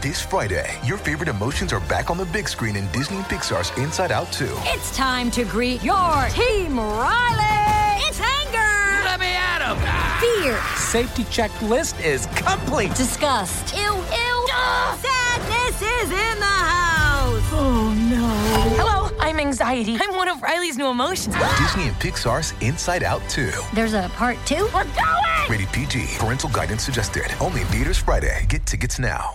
This Friday, your favorite emotions are back on the big screen in Disney and Pixar's Inside Out 2. It's time to greet your Team Riley. It's anger. Let me at him. Fear. Safety checklist is complete. Disgust. Ew, ew. Sadness is in the house. Oh no. Hello, I'm anxiety. I'm one of Riley's new emotions. Disney and Pixar's Inside Out 2. There's a part two. We're going. Rated PG. Parental guidance suggested. Only in theaters Friday. Get tickets now.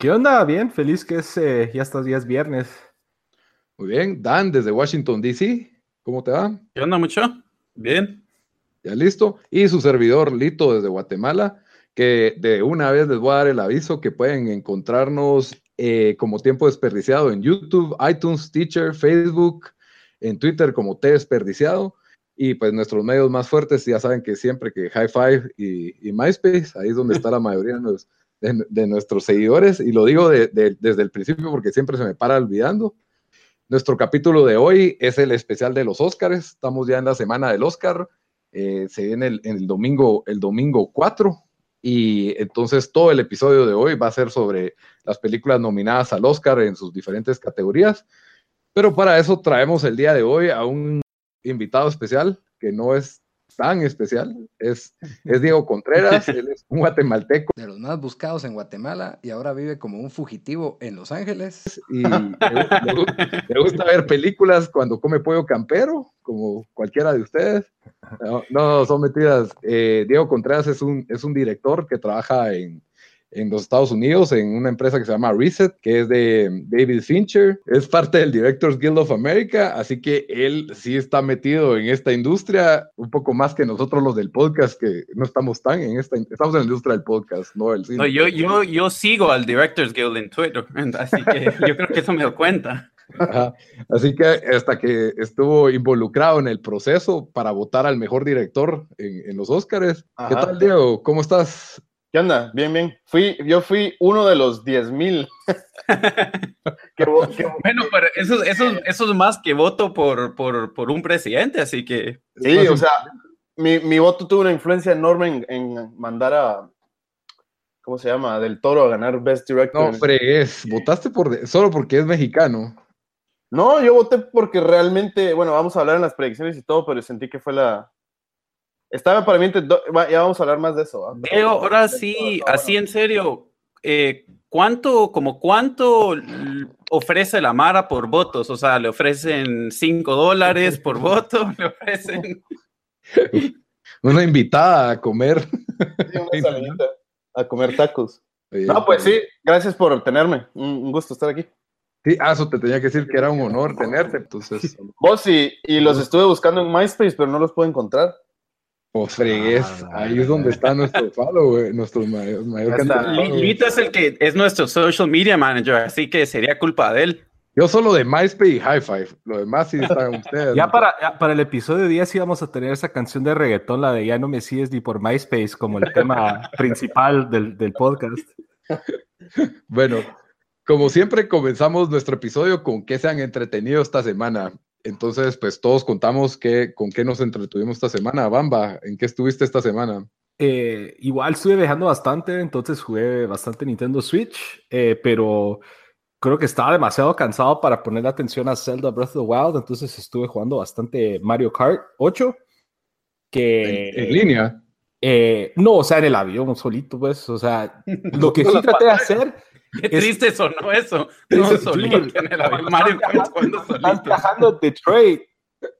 ¿Qué onda? Bien, feliz que es, eh, ya estos días viernes. Muy bien. Dan, desde Washington, D.C., ¿cómo te va? ¿Qué onda, mucho? Bien. Ya listo. Y su servidor, Lito, desde Guatemala, que de una vez les voy a dar el aviso que pueden encontrarnos eh, como tiempo desperdiciado en YouTube, iTunes, Teacher, Facebook, en Twitter como T Desperdiciado. Y pues nuestros medios más fuertes, ya saben que siempre que High Five y, y MySpace, ahí es donde está la mayoría de, los, de, nuestros seguidores. Y lo digo de, de, desde el principio porque siempre se me para olvidando. Nuestro capítulo de hoy es el especial de los Oscars. Estamos ya en la semana del Oscar. Eh, se viene el, el domingo, el domingo 4. Y entonces todo el episodio de hoy va a ser sobre las películas nominadas al Oscar en sus diferentes categorías. Pero para eso traemos el día de hoy a un invitado especial que no es tan especial. Es, es Diego Contreras, él es un guatemalteco. De los más buscados en Guatemala y ahora vive como un fugitivo en Los Ángeles. Y le, le, le gusta ver películas cuando come pollo campero, como cualquiera de ustedes. No, no son mentiras. Eh, Diego Contreras es un, es un director que trabaja en, en los Estados Unidos en una empresa que se llama Reset, que es de David Fincher, es parte del Directors Guild of America, así que él sí está metido en esta industria un poco más que nosotros los del podcast, que no estamos tan en esta, estamos en la industria del podcast, no el cine. No, yo, yo, yo sigo al Directors Guild en Twitter, así que yo creo que eso me da cuenta. Ajá. Así que hasta que estuvo involucrado en el proceso para votar al mejor director en, en los Oscars. ¿Qué tal, Diego? ¿Cómo estás? ¿Qué onda? Bien, bien. Fui, yo fui uno de los 10 mil. bueno, pero eso, eso, eso es más que voto por, por, por un presidente, así que... Sí, o sea, mi, mi, voto tuvo una influencia enorme en, en, mandar a... ¿Cómo se llama? Del Toro a ganar Best Director. No, fregues. Votaste por, solo porque es mexicano. No, yo voté porque realmente, bueno, vamos a hablar en las predicciones y todo, pero sentí que fue la, estaba para mí, ya vamos a hablar más de eso. Diego, ahora sí, así en serio, eh, ¿cuánto, como cuánto ofrece la Mara por votos? O sea, ¿le ofrecen 5 dólares por voto? ¿Le ofrecen...? Una invitada a comer. Sí, una a comer tacos. No, pues sí, gracias por tenerme. Un gusto estar aquí. Sí, ah, eso te tenía que decir que era un honor tenerte, entonces. Vos y, y los estuve buscando en MySpace, pero no los puedo encontrar. O fregues, ah, ahí es donde está nuestro follow, güey, nuestro mayor, mayor Lito es el que es nuestro social media manager, así que sería culpa de él. Yo solo de MySpace y High Five, lo demás sí están ustedes. ya, para, ya para el episodio 10 íbamos a tener esa canción de reggaetón, la de Ya no me sigues ni por MySpace, como el tema principal del, del podcast. bueno, como siempre comenzamos nuestro episodio con qué se han entretenido esta semana. Entonces, pues todos contamos que, con qué nos entretuvimos esta semana. Bamba, ¿en qué estuviste esta semana? Eh, igual estuve viajando bastante, entonces jugué bastante Nintendo Switch, eh, pero creo que estaba demasiado cansado para poner atención a Zelda Breath of the Wild, entonces estuve jugando bastante Mario Kart 8. Que, ¿En, en línea? Eh, no, o sea, en el avión solito, pues, o sea, lo que sí traté de hacer Qué triste sonó eso. No, solito en el Mario Kart cuando Están viajando Detroit.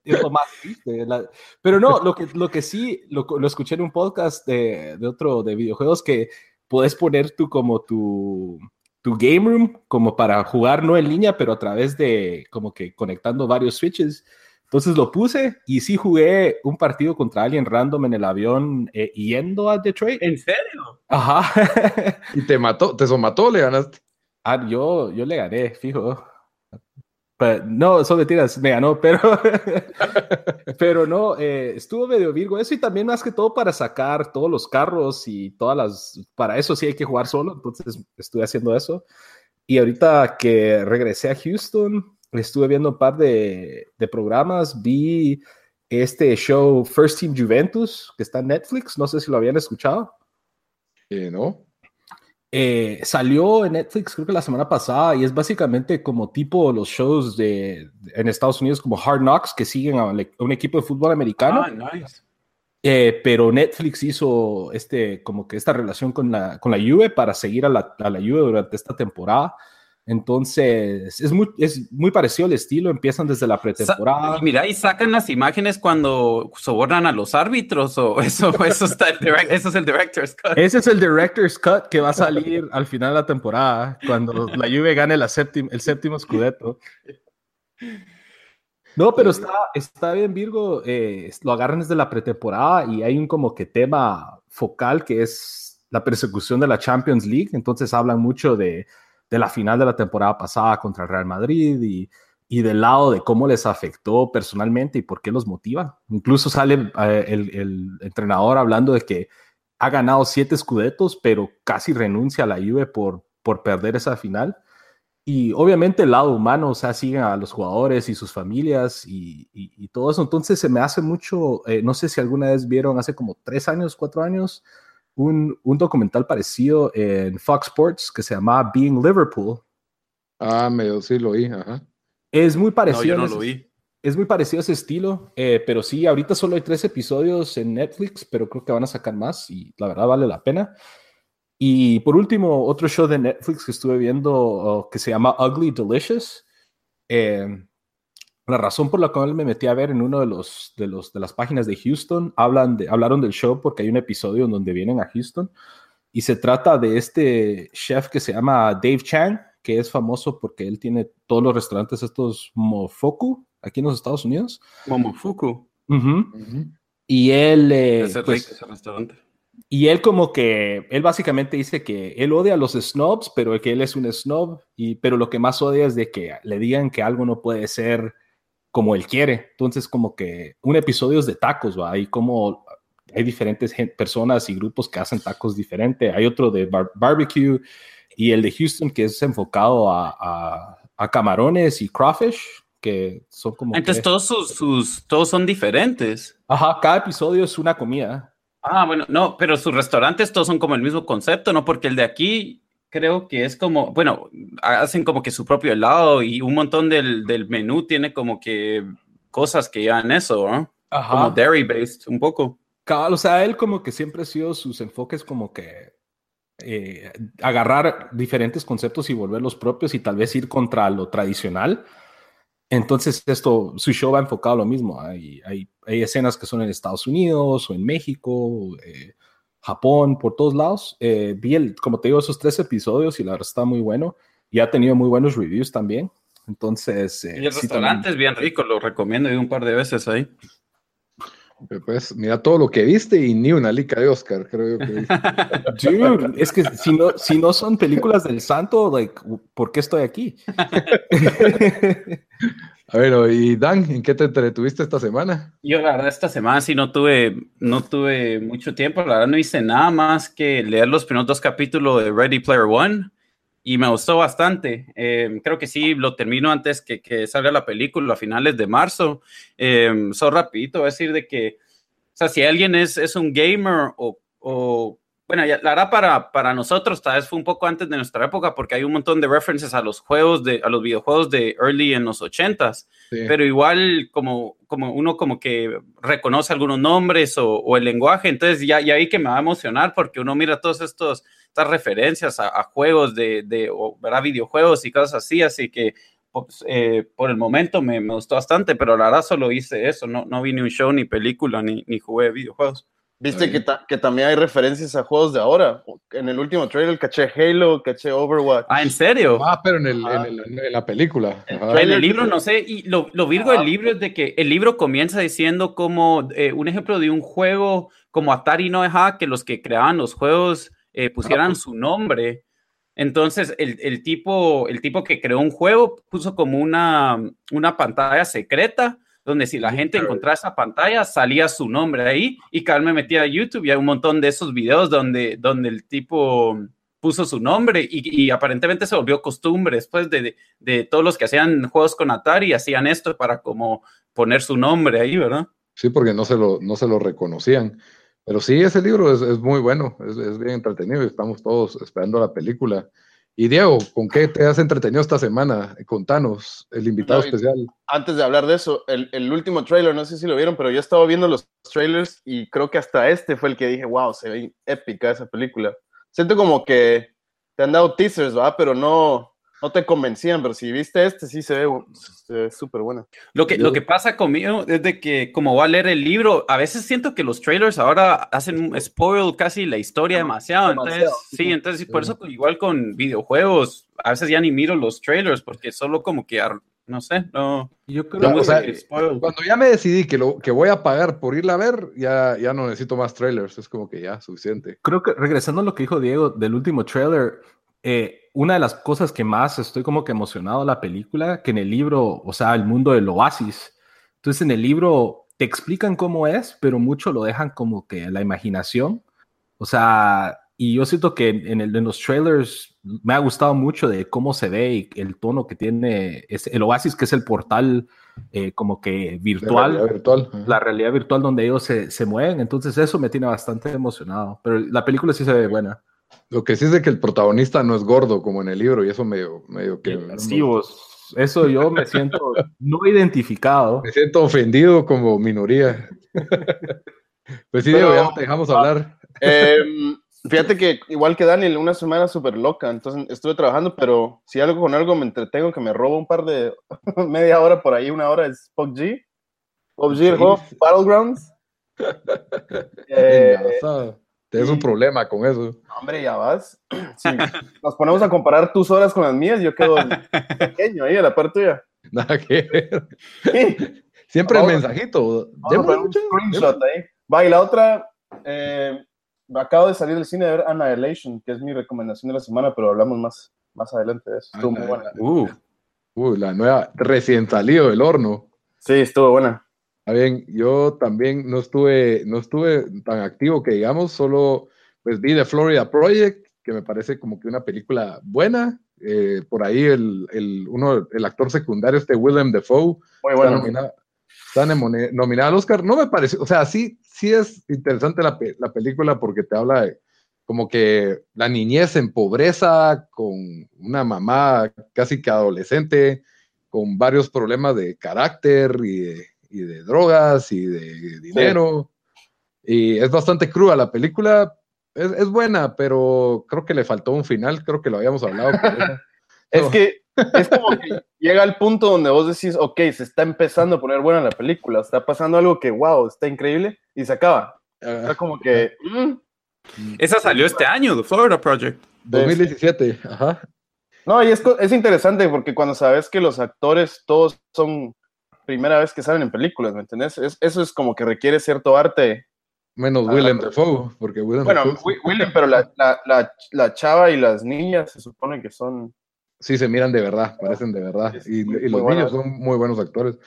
Es lo más triste. La... Pero no, lo que, lo que sí, lo, lo escuché en un podcast de, de, otro de videojuegos que puedes poner tú como tu, tu game room como para jugar no en línea, pero a través de como que conectando varios switches Entonces lo puse y sí jugué un partido contra alguien random en el avión eh, yendo a Detroit. ¿En serio? Ajá. Y te mató, te somató, le ganaste. Ah, yo, yo le gané, fijo. Pero, no, son mentiras, me ganó, pero, pero no, eh, estuvo medio virgo eso y también más que todo para sacar todos los carros y todas las, para eso sí hay que jugar solo, entonces estuve haciendo eso. Y ahorita que regresé a Houston, estuve viendo un par de, de programas, vi este show First Team Juventus, que está en Netflix, no sé si lo habían escuchado. Eh, ¿No? Eh, salió en Netflix creo que la semana pasada y es básicamente como tipo los shows de, en Estados Unidos como Hard Knocks que siguen a, un equipo de fútbol americano. Ah, nice. Eh, pero Netflix hizo este, como que esta relación con la, con la Juve para seguir a la, a la Juve durante esta temporada. Entonces, es muy, es muy parecido el estilo, empiezan desde la pretemporada. Y mira, y sacan las imágenes cuando sobornan a los árbitros, o eso, eso, está el direct, eso es el director's cut. Ese es el director's cut que va a salir al final de la temporada, cuando la Juve gane la séptima, el séptimo scudetto. No, pero está, está bien, Virgo. Eh, lo agarran desde la pretemporada y hay un como que tema focal que es la persecución de la Champions League. Entonces hablan mucho de, de la final de la temporada pasada contra el Real Madrid y, y, del lado de cómo les afectó personalmente y por qué los motiva. Incluso sale eh, el, el, entrenador hablando de que ha ganado siete escudetos, pero casi renuncia a la Juve por, por perder esa final. Y obviamente el lado humano, o sea, siguen a los jugadores y sus familias y, y, y todo eso. Entonces se me hace mucho, eh, no sé si alguna vez vieron hace como tres años, cuatro años, un, un, documental parecido en Fox Sports que se llama Being Liverpool. Ah, medio sí lo vi, ajá. Es muy parecido. No, yo no lo vi. Es muy parecido a ese estilo, eh, pero sí, ahorita solo hay tres episodios en Netflix, pero creo que van a sacar más y la verdad vale la pena. Y por último, otro show de Netflix que estuve viendo uh, que se llama Ugly Delicious. Eh, la razón por la cual me metí a ver en uno de los de los de las páginas de Houston hablan de, hablaron del show porque hay un episodio en donde vienen a Houston y se trata de este chef que se llama Dave Chang que es famoso porque él tiene todos los restaurantes estos Mofoku aquí en los Estados Unidos Momofuku uh -huh. uh -huh. y él eh, pues, ese restaurante y él como que, él básicamente dice que él odia a los snobs, pero que él es un snob, y, pero lo que más odia es de que le digan que algo no puede ser como él quiere. Entonces como que un episodio es de tacos, ¿va? Y como hay diferentes personas y grupos que hacen tacos diferentes. Hay otro de bar barbecue y el de Houston que es enfocado a, a, a camarones y crawfish, que son como... Entonces que... todos sus, sus, todos son diferentes. Ajá, cada episodio es una comida. Ah, bueno, no, pero sus restaurantes todos son como el mismo concepto, ¿no? Porque el de aquí creo que es como, bueno, hacen como que su propio helado y un montón del, del menú tiene como que cosas que llevan eso, ¿no? Ajá. Como dairy based, un poco. Cabal, o sea, él como que siempre ha sido sus enfoques como que eh, agarrar diferentes conceptos y volverlos propios y tal vez ir contra lo tradicional. Entonces, esto, su show va enfocado a lo mismo. Hay, hay, hay escenas que son en Estados Unidos o en México, eh, Japón, por todos lados. Eh, vi, el, como te digo, esos tres episodios y la verdad está muy bueno. Y ha tenido muy buenos reviews también. Entonces. Eh, y el sí, restaurante también. es bien rico, lo recomiendo. He ido un par de veces ahí. Pues mira todo lo que viste y ni una lica de Oscar, creo yo que viste. Dude, es que si no, si no son películas del santo, like, ¿por qué estoy aquí? A ver, y Dan, ¿en qué te entretuviste esta semana? Yo la verdad esta semana sí no tuve, no tuve mucho tiempo, la verdad no hice nada más que leer los primeros dos capítulos de Ready Player One y me gustó bastante. Eh, creo que sí, lo termino antes que, que, salga la película a finales de marzo. Eh, so rapidito, voy a decir de que, o sea, si alguien es, es un gamer o, o bueno, ya, la verdad para, para nosotros tal vez fue un poco antes de nuestra época porque hay un montón de references a los juegos, de, a los videojuegos de early en los ochentas, sí. pero igual como, como uno como que reconoce algunos nombres o, o, el lenguaje, entonces ya, ya ahí que me va a emocionar porque uno mira todos estos, estas referencias a, a juegos de, de o, ¿verdad? videojuegos y cosas así, así que pues, eh, por el momento me, me, gustó bastante, pero la verdad solo hice eso, no, no vi ni un show, ni película, ni, ni jugué videojuegos. ¿Viste que, ta que, también hay referencias a juegos de ahora? en el último trailer caché Halo, caché Overwatch. Ah, ¿en serio? Ah, pero en, el, en, el- en la película. Ajá. En el libro no sé, y lo, lo virgo del libro es de que el libro comienza diciendo como eh, un ejemplo de un juego como Atari no dejaba que los que creaban los juegos eh, pusieran su nombre. Entonces el, el tipo, el tipo que creó un juego puso como una, una pantalla secreta donde si la gente encontraba esa pantalla salía su nombre ahí y cada vez me metía a YouTube y hay un montón de esos videos donde, donde el tipo puso su nombre y, y aparentemente se volvió costumbre después de, de, de todos los que hacían juegos con Atari hacían esto para como poner su nombre ahí, ¿verdad? Sí, porque no se lo, no se lo reconocían. Pero sí, ese libro es, es muy bueno, es, es bien entretenido y estamos todos esperando la película. Y Diego, ¿con qué te has entretenido esta semana? Contanos, el invitado especial. Antes de hablar de eso, el, el último trailer, no sé si lo vieron, pero yo estaba viendo los trailers y creo que hasta este fue el que dije, wow, se ve épica esa película. Siento como que te han dado teasers, ¿va? Pero no, no te convencían, pero si viste este, sí se ve súper buena. Lo que, lo que pasa conmigo es de que como voy a leer el libro, a veces siento que los trailers ahora hacen un spoil casi la historia demasiado. demasiado, Entonces, sí, entonces por eso igual con videojuegos, a veces ya ni miro los trailers porque solo como que, no sé, no. Yo creo Ya, no o sea, que spoil. Cuando ya me decidí que, lo, que voy a pagar por irla a ver, ya, ya no necesito más trailers, es como que ya, suficiente. creo que regresando a lo que dijo Diego del último trailer, eh, una de las cosas que más estoy como que emocionado de la película, que en el libro, o sea, el mundo del oasis. Entonces en el libro te explican cómo es, pero mucho lo dejan como que a la imaginación. O sea, y yo siento que en, el, en los trailers me ha gustado mucho de cómo se ve y el tono que tiene es el oasis, que es el portal eh, como que virtual realidad virtual. La realidad virtual donde ellos se, se mueven. Entonces eso me tiene bastante emocionado. Pero la película sí se ve buena. Lo que sí es de que el protagonista no es gordo como en el libro y eso medio, medio que... Sí, vos, eso yo me siento no identificado. Me siento ofendido como minoría. pues sí, Diego, ya te dejamos hablar. Em, fíjate que igual que Daniel, una semana súper loca, entonces estuve trabajando, pero si algo con algo me entretengo, que me robo un par de media hora por ahí, una hora es PUBG. PUBG, el juego Battlegrounds. Eh. Tienes un problema con eso. hombre, ya vas. Si nos ponemos a comparar tus horas con las mías, yo quedo pequeño ahí a la parte tuya. Nada que ver. Sí. Siempre el mensajito. Vamos a un screenshot ahí. Va, y la otra, eh, acabo de salir del cine a ver Annihilation, que es mi recomendación de la semana, pero hablamos más, más adelante de eso. Estuvo muy buena. Uh, Uy, la nueva, recién salido del horno. Sí, estuvo buena. Está bien, yo también no estuve, no estuve tan activo que digamos, solo pues vi The Florida Project, que me parece como que una película buena. Eh, por ahí el, el, uno, el actor secundario, este Willem Dafoe, Muy está, bueno. nominado, está nominado al Oscar. No me pareció, o sea, sí, sí es interesante la, la película porque te habla de como que la niñez en pobreza, con una mamá casi que adolescente, con varios problemas de carácter y de, y de drogas y de dinero. Y es bastante cruda la película. Es, es buena, pero creo que le faltó un final. Creo que lo habíamos hablado. Es No. que es como que llega al punto donde vos decís, ok, se está empezando a poner buena la película, está pasando algo que, wow, está increíble, y se acaba. Está como que, mm, esa salió este año, The Florida Project. 2017, ajá. No, y es, es interesante porque cuando sabes que los actores todos son primera vez que salen en películas, ¿me entendés? Es- eso es como que requiere cierto arte. Menos Ah, Willem Dafoe, porque Willem Bueno, Dafoe Wi- William, pero la, la, la, la chava y las niñas se supone que son... sí se miran de verdad, parecen de verdad. Y, los niños son muy buenos actores.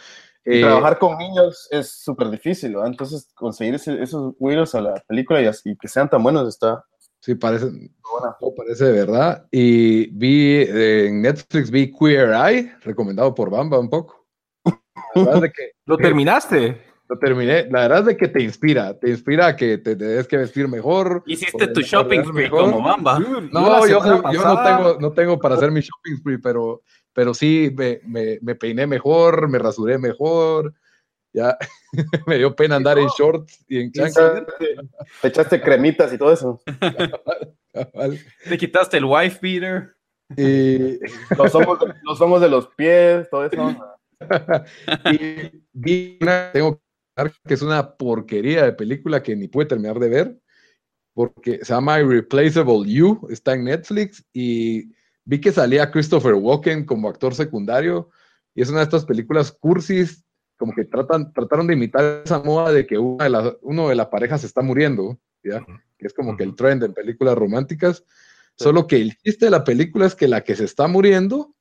y Eh, trabajar con niños es súper difícil, ¿verdad? Entonces conseguir ese- esos güiros a la película y, y que sean tan buenos está Sí, buena. todo parece de verdad. Y vi eh, en Netflix, vi Queer Eye, recomendado por Bamba un poco. La verdad es de que ¿Lo terminaste? lo terminé. La verdad es de que te inspira, te inspira a que te debes que vestir mejor. Hiciste tu shopping spree mejor. como Bamba. No, yo, no, tengo, no tengo para hacer mi shopping spree, pero, pero sí me, me, me peiné mejor, me rasuré mejor. Ya me dio pena andar en shorts y en chanclas. Te echaste cremitas y todo eso. cabal. Te quitaste el wife beater. Y, Los hongos, los hongos de los pies, todo eso. y vi una, tengo que es una porquería de película que ni pude terminar de ver. porque se llama Irreplaceable You, está en Netflix y vi que salía Christopher Walken como actor secundario y es una de estas películas cursis, como que tratan, trataron de imitar esa moda de que una de la, uno de la pareja se está muriendo, ¿ya? que es como que el trend en películas románticas, solo que el chiste de la película es que la que se está muriendo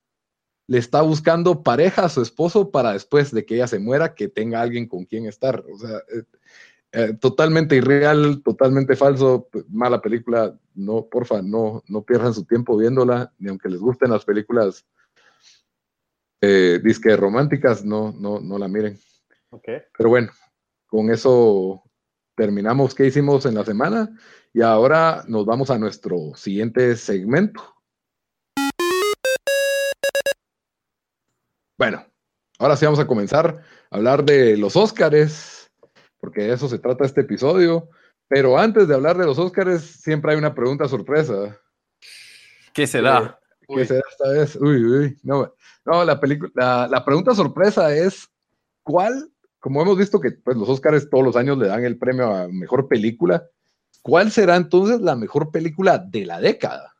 le está buscando pareja a su esposo para después de que ella se muera, que tenga alguien con quien estar. O sea, eh, eh, totalmente irreal, totalmente falso, p- mala película. No, porfa, no, no pierdan su tiempo viéndola, ni aunque les gusten las películas eh, disque románticas, no, no, no la miren. Pero bueno, con eso terminamos qué hicimos en la semana y ahora nos vamos a nuestro siguiente segmento. Bueno, ahora sí vamos a comenzar a hablar de los Óscares, porque de eso se trata este episodio. Pero antes de hablar de los Óscares, siempre hay una pregunta sorpresa. ¿Qué será? ¿Qué será esta vez? Uy, uy, no, no la, película, la, la pregunta sorpresa es, ¿cuál, como hemos visto que pues, los Óscares todos los años le dan el premio a Mejor Película, ¿cuál será entonces la mejor película de la década?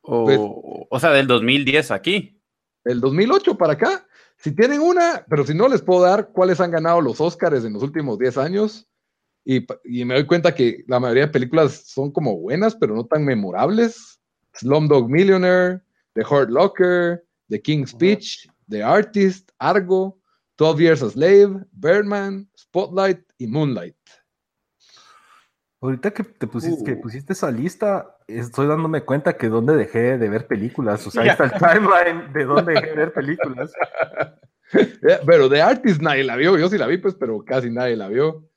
O, Pues- o sea, del 2010 aquí. Del 2008 para acá. Si tienen una, pero si no les puedo dar cuáles han ganado los Óscares en los últimos 10 años. Y, me doy cuenta que la mayoría de películas son como buenas, pero no tan memorables. Slumdog Millionaire, The Hurt Locker, The King's Speech, The Artist, Argo, 12 Years a Slave, Birdman, Spotlight y Moonlight. Ahorita que te pusiste, que pusiste esa lista, estoy dándome cuenta que dónde dejé de ver películas. O sea, ahí está el timeline de dónde dejé de ver películas. Eh, Pero The Artist nadie la vio, yo sí la vi, pues, pero casi nadie la vio.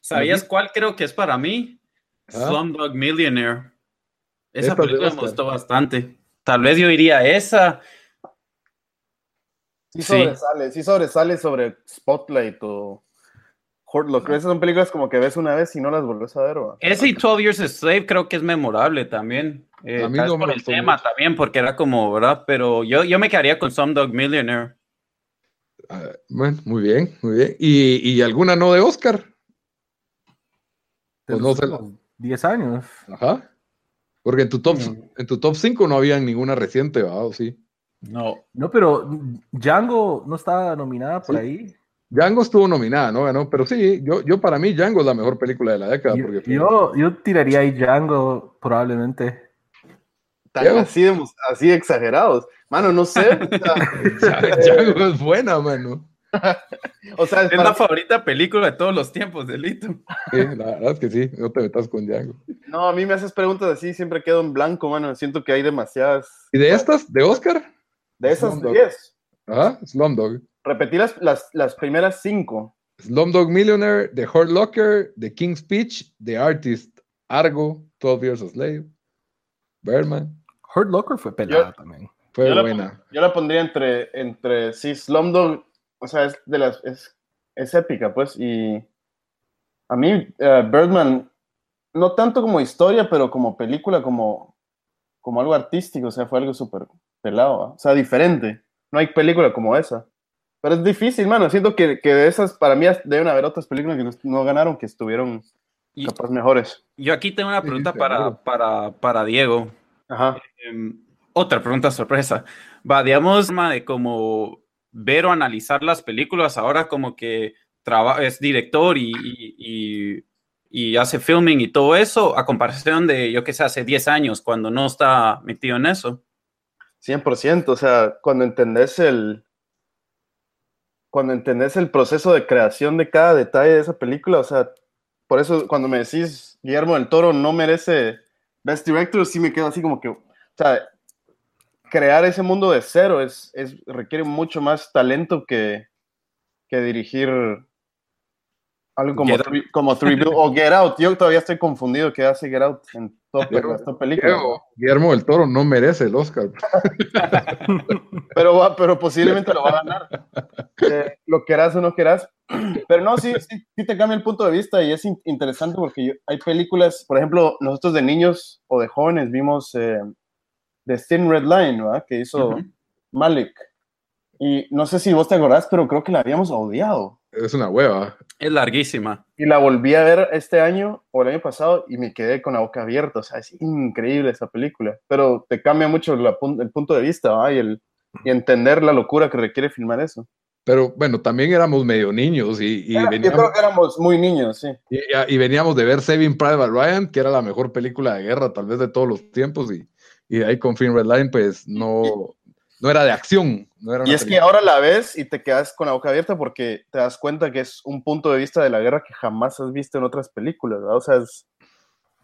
¿Sabías cuál creo que es para mí? Ah. Slumdog Millionaire. Esa Esta película me gustó bastante. Tal vez yo iría a esa. Sí Sí. sobresale, sí sobresale sobre Spotlight o Hurt Locker. Esas son películas como que ves una vez y no las vuelves a ver. Ese y 12 Years a Slave creo que es memorable también. Eh, A mí no me por el tema mucho. también, porque era como, ¿verdad? Pero yo, yo me quedaría con Slumdog Millionaire. Ah, bueno, muy bien, muy bien. ¿Y, y alguna no de Oscar? Pues no sé. últimos 10 años. Ajá. Porque en tu top, en tu top 5 no había ninguna reciente, ¿va? ¿O sí? No. No, pero Django no está nominada por Sí. ahí. Django estuvo nominada, ¿no? Ganó, pero sí, yo, yo para mí Django es la mejor película de la década. Yo, porque fue- yo, yo tiraría ahí Django, probablemente. Tan así, de, así de exagerados. Mano, no sé. o sea, Django es buena, mano. o sea, Es para- la favorita película de todos los tiempos, Delito. Sí, la verdad es que sí, no te metas con Django. no, a mí me haces preguntas así, siempre quedo en blanco, mano. Siento que hay demasiadas. ¿Y de estas, de Oscar? De esas Slumdog. 10. Ajá, Slumdog. Repetí las, las, las primeras 5. Slumdog Millionaire, The Hurt Locker, The King's Speech, The Artist, Argo, 12 Years a Slave, Birdman. Hurt Locker fue pelada también. Fue Yo la, buena. yo la pondría entre, entre sí, Slumdog, o sea, es de las, es, es épica, pues, y a mí, eh, Birdman, no tanto como historia, pero como película, como, como algo artístico, o sea, fue algo súper pelado, o sea, diferente. No hay película como esa. Pero es difícil, mano. Siento que, que de esas, para mí, deben haber otras películas que no, no ganaron, que estuvieron Y capaz mejores. yo aquí tengo una Sí, pregunta seguro. para, para, para Diego. Ajá. Em, otra pregunta sorpresa. Va, digamos, de como ver o analizar las películas ahora como que traba- es director y, y, y- y hace filming y todo eso, a comparación de, yo que sé, hace 10 años, cuando no está metido en eso. 100%, o sea, cuando entendés el cuando entendés el proceso de creación de cada detalle de esa película, o sea, por eso cuando me decís Guillermo del Toro no merece Best Director, sí me quedo así como que, o sea, crear ese mundo de cero es, es requiere mucho más talento que, que dirigir algo como, Three- como Three Bill- o Get Out. Yo todavía estoy confundido que hace Get Out en toda esta película. Diego, Guillermo del Toro no merece el Oscar. pero, va, pero posiblemente lo va a ganar. Eh, lo querás o no querás. Pero no, sí, sí, sí te cambia el punto de vista y es in- interesante porque yo- hay películas, por ejemplo, nosotros de niños o de jóvenes vimos eh, The Thin Red Line, ¿verdad? Que hizo. Malik. Y no sé si vos te acordás, pero creo que la habíamos odiado. Es una hueva. Es larguísima. Y la volví a ver este año o el año pasado y me quedé con la boca abierta. O sea, es increíble esa película. Pero te cambia mucho la el punto de vista ¿va? y, el, y entender la locura que requiere filmar eso. Pero bueno, también éramos medio niños y, y Era- yo veníamos, creo que éramos muy niños, sí. y, y veníamos de ver Saving Private Ryan, que era la mejor película de guerra tal vez de todos los tiempos, y, y ahí con Film Red Line, pues no, no era de acción. No era Y es que ahora la ves y te quedas con la boca abierta porque te das cuenta que es un punto de vista de la guerra que jamás has visto en otras películas, ¿verdad? O sea, es,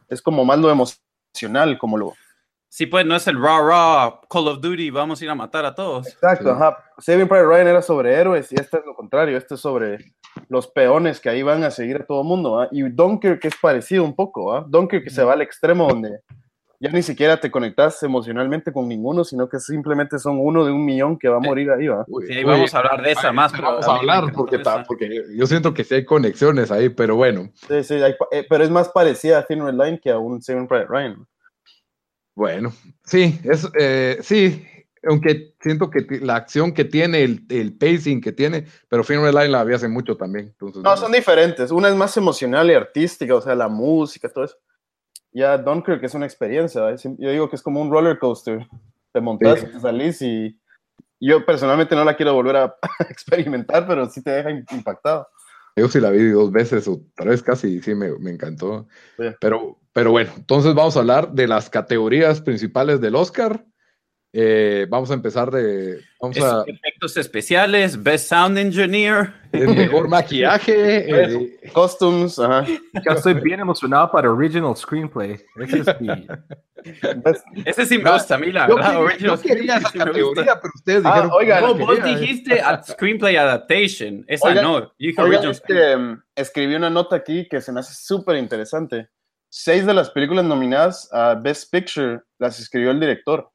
es como más lo emocional, como lo... Sí, pues no es el raw raw Call of Duty, vamos a ir a matar a todos. Exacto, Sí. ajá. Saving Private Ryan era sobre héroes y este es lo contrario, este es sobre los peones que ahí van a seguir a todo mundo, ¿va? Y Dunkirk es parecido un poco, ¿va? Dunkirk se va al extremo donde ya ni siquiera te conectas emocionalmente con ninguno, sino que simplemente son uno de un millón que va a morir ahí, ¿va? Sí, ahí vamos a hablar de esa ay, más. pero Vamos a hablar porque, ta- esa. porque yo siento que sí hay conexiones ahí, pero bueno, Sí, sí, hay- eh, pero es más parecida a Thin Red Line que a un Saving Private Ryan. bueno, sí, es, eh, sí, aunque siento que la acción que tiene, el, el pacing que tiene, pero Film Red Line la había hace mucho también. Entonces, No, son diferentes. Una es más emocional y artística, o sea, la música, todo eso. Ya Dunkirk es una experiencia. Es- Yo digo que es como un roller coaster. Te montas, Sí. te salís y yo personalmente no la quiero volver a experimentar, pero sí te deja im- impactado. Yo sí la vi dos veces o tres casi y sí me, me encantó. Sí. Pero, pero bueno, entonces vamos a hablar de las categorías principales del Oscar. Eh, vamos a empezar de. Vamos Es- a. efectos especiales, Best Sound Engineer. El mejor maquillaje. eh, Costumes, ajá. Ya estoy bien emocionado para Original Screenplay. Ese es mi- Ese sí me gusta a mí, la yo, verdad. quería, Original yo quería esa sí categoría, pero ustedes Ah, dijeron. oigan, no vos quería. dijiste a Screenplay Adaptation. Esa Oigan, no. Yo dije este, um, escribí una nota aquí que se me hace súper interesante. Seis de las películas nominadas a Best Picture las escribió el director.